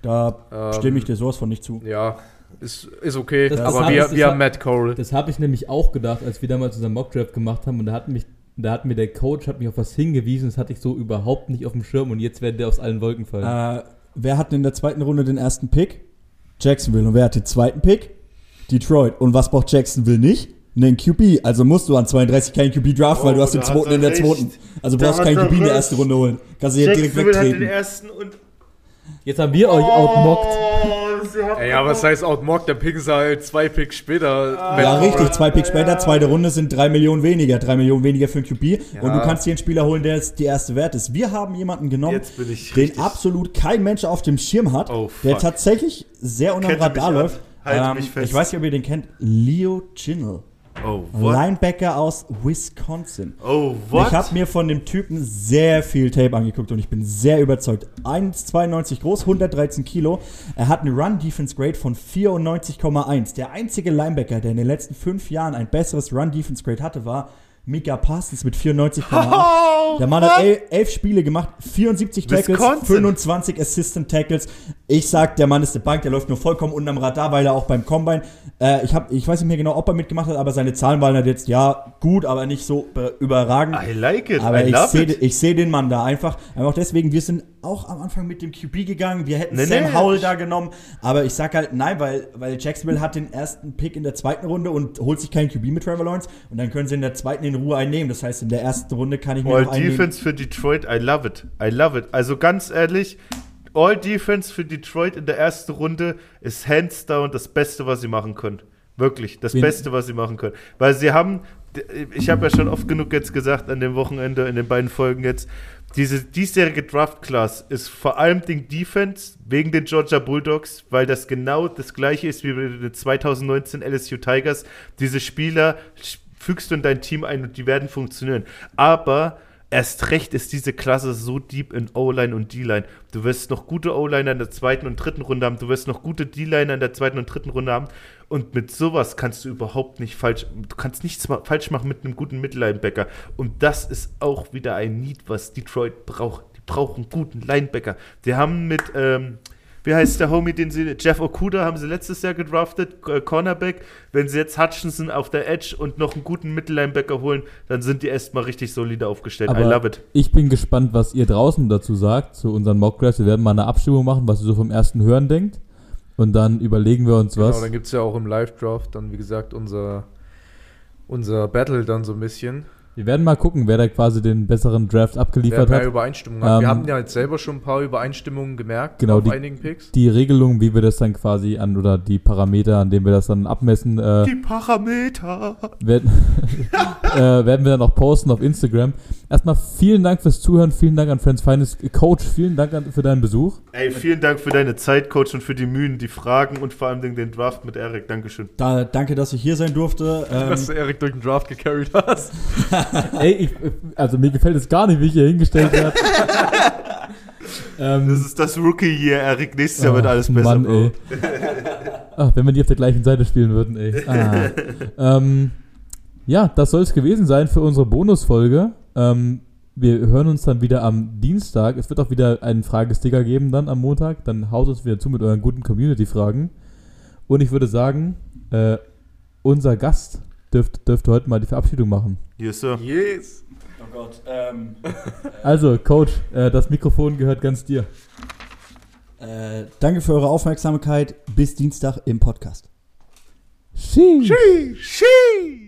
Speaker 2: Da ähm, stimme ich dir sowas von nicht zu.
Speaker 4: Ja, ist, ist okay, das, aber das wir, wir haben Matt Cole.
Speaker 1: Das habe ich nämlich auch gedacht, als wir damals unseren Mockdraft gemacht haben und da hat mich da hat mir der Coach hat mich auf was hingewiesen, das hatte ich so überhaupt nicht auf dem Schirm und jetzt werden der aus allen Wolken fallen.
Speaker 2: Äh, wer hat in der zweiten Runde den ersten Pick? Jacksonville. Und wer hat den zweiten Pick? Detroit. Und was braucht Jacksonville nicht? Einen QB. Also musst du an 32 keinen QB draften, oh, weil du hast den zweiten in der zweiten. Also brauchst du keinen QB in der ersten Runde holen. Kannst du hier direkt wegtreten. Hat den ersten und
Speaker 1: Jetzt haben wir oh, euch outmockt.
Speaker 4: Ey, ja, was heißt outmockt? Der Pick ist halt zwei Picks später.
Speaker 2: Ah, ja, richtig. Zwei Picks später, ja. zweite Runde sind drei Millionen weniger. Drei Millionen weniger für einen QB. Ja. Und du kannst hier einen Spieler holen, der jetzt die erste Wert ist. Wir haben jemanden genommen, den absolut kein Mensch auf dem Schirm hat, oh, der tatsächlich sehr unter dem Radar läuft. Halt ähm, mich fest. Ich weiß nicht, ob ihr den kennt. Leo Chinnell. Oh, what? Linebacker aus Wisconsin.
Speaker 3: Oh, what?
Speaker 2: Ich habe mir von dem Typen sehr viel Tape angeguckt und ich bin sehr überzeugt. 1,92 groß, 113 Kilo. Er hat eine Run-Defense-Grade von 94,1. Der einzige Linebacker, der in den letzten fünf Jahren ein besseres Run-Defense-Grade hatte, war Mika Parsons mit 94,8. Oh, <laughs> der Mann hat elf, elf, Spiele gemacht, 74 Tackles, Wisconsin. 25 Assistant Tackles. Ich sag, der Mann ist eine Bank, der läuft nur vollkommen unterm Radar, weil er auch beim Combine, äh, ich, hab, ich weiß nicht mehr genau, ob er mitgemacht hat, aber seine Zahlen waren halt jetzt, ja, gut, aber nicht so überragend.
Speaker 3: I like it,
Speaker 2: aber
Speaker 3: I
Speaker 2: ich sehe seh den Mann da einfach. Einfach deswegen, wir sind auch am Anfang mit dem QB gegangen. Wir hätten nee, Sam nee, Howell da genommen. Aber ich sag halt nein, weil, weil Jacksonville hat den ersten Pick in der zweiten Runde und holt sich keinen QB mit Trevor Lawrence. Und dann können sie in der zweiten in Ruhe einnehmen. Das heißt, in der ersten Runde kann ich mir
Speaker 3: All noch Defense für Detroit, I love it. I love it. Also ganz ehrlich, All Defense für Detroit in der ersten Runde ist hands down das Beste, was sie machen können. Wirklich, das Wen? Beste, was sie machen können. Weil sie haben, ich habe ja schon oft genug jetzt gesagt an dem Wochenende, in den beiden Folgen jetzt, diese diesjährige Draft-Class ist vor allem Ding Defense wegen den Georgia Bulldogs, weil das genau das gleiche ist wie bei den 2019 LSU Tigers. Diese Spieler fügst du in dein Team ein und die werden funktionieren. Aber erst recht ist diese Klasse so deep in O-Line und D-Line. Du wirst noch gute O-Liner in der zweiten und dritten Runde haben, du wirst noch gute D-Liner in der zweiten und dritten Runde haben. Und mit sowas kannst du überhaupt nicht falsch, du kannst nichts falsch machen mit einem guten Mittellinebacker. Und das ist auch wieder ein Need, was Detroit braucht. Die brauchen einen guten Linebacker. Die haben mit, ähm, wie heißt der Homie, den sie, Jeff Okuda haben sie letztes Jahr gedraftet, äh, Cornerback. Wenn sie jetzt Hutchinson auf der Edge und noch einen guten Mittellinebacker holen, dann sind die erstmal richtig solide aufgestellt.
Speaker 1: Aber I love it. Ich bin gespannt, was ihr draußen dazu sagt, zu unseren Mockdrafts. Wir werden mal eine Abstimmung machen, was ihr so vom ersten Hören denkt. Und dann überlegen wir uns genau, was.
Speaker 4: Genau, dann gibt es ja auch im Live-Draft dann, wie gesagt, unser, unser Battle dann so ein bisschen.
Speaker 1: Wir werden mal gucken, wer da quasi den besseren Draft abgeliefert
Speaker 4: wer hat. Übereinstimmungen ähm, Wir haben ja jetzt selber schon ein paar Übereinstimmungen gemerkt
Speaker 1: genau, auf die, einigen Picks. Die Regelung, wie wir das dann quasi an, oder die Parameter, an denen wir das dann abmessen.
Speaker 3: Äh, die Parameter!
Speaker 1: Werden, <laughs> äh, werden wir dann auch posten auf Instagram. Erstmal vielen Dank fürs Zuhören, vielen Dank an Friends Finest Coach, vielen Dank an, für deinen Besuch.
Speaker 3: Ey, vielen Dank für deine Zeit, Coach, und für die Mühen, die Fragen und vor allem den Draft mit Erik. Dankeschön.
Speaker 2: Da, danke, dass ich hier sein durfte. Ähm,
Speaker 4: Dass du Erik durch den Draft gecarried hast. <laughs>
Speaker 1: Ey, ich, also mir gefällt es gar nicht, wie ich hier hingestellt werde. <laughs> ähm,
Speaker 3: Das ist das Rookie-Year, Erik. Nächstes Jahr wird alles besser.
Speaker 1: Mann, ey. <laughs> Ach, wenn wir die auf der gleichen Seite spielen würden, ey. Ah. ähm, ja, das soll es gewesen sein für unsere Bonusfolge. Ähm, wir hören uns dann wieder am Dienstag. Es wird auch wieder einen Fragesticker geben dann am Montag. Dann haut uns wieder zu mit euren guten Community-Fragen. Und ich würde sagen, äh, unser Gast dürfte, dürfte heute mal die Verabschiedung machen.
Speaker 3: Yes, Sir.
Speaker 4: Yes.
Speaker 2: oh Gott. Ähm, <laughs>
Speaker 1: Also, Coach, äh, das Mikrofon gehört ganz dir.
Speaker 2: äh, danke für eure Aufmerksamkeit. Bis Dienstag im Podcast.
Speaker 1: Sheesh.
Speaker 3: She, she.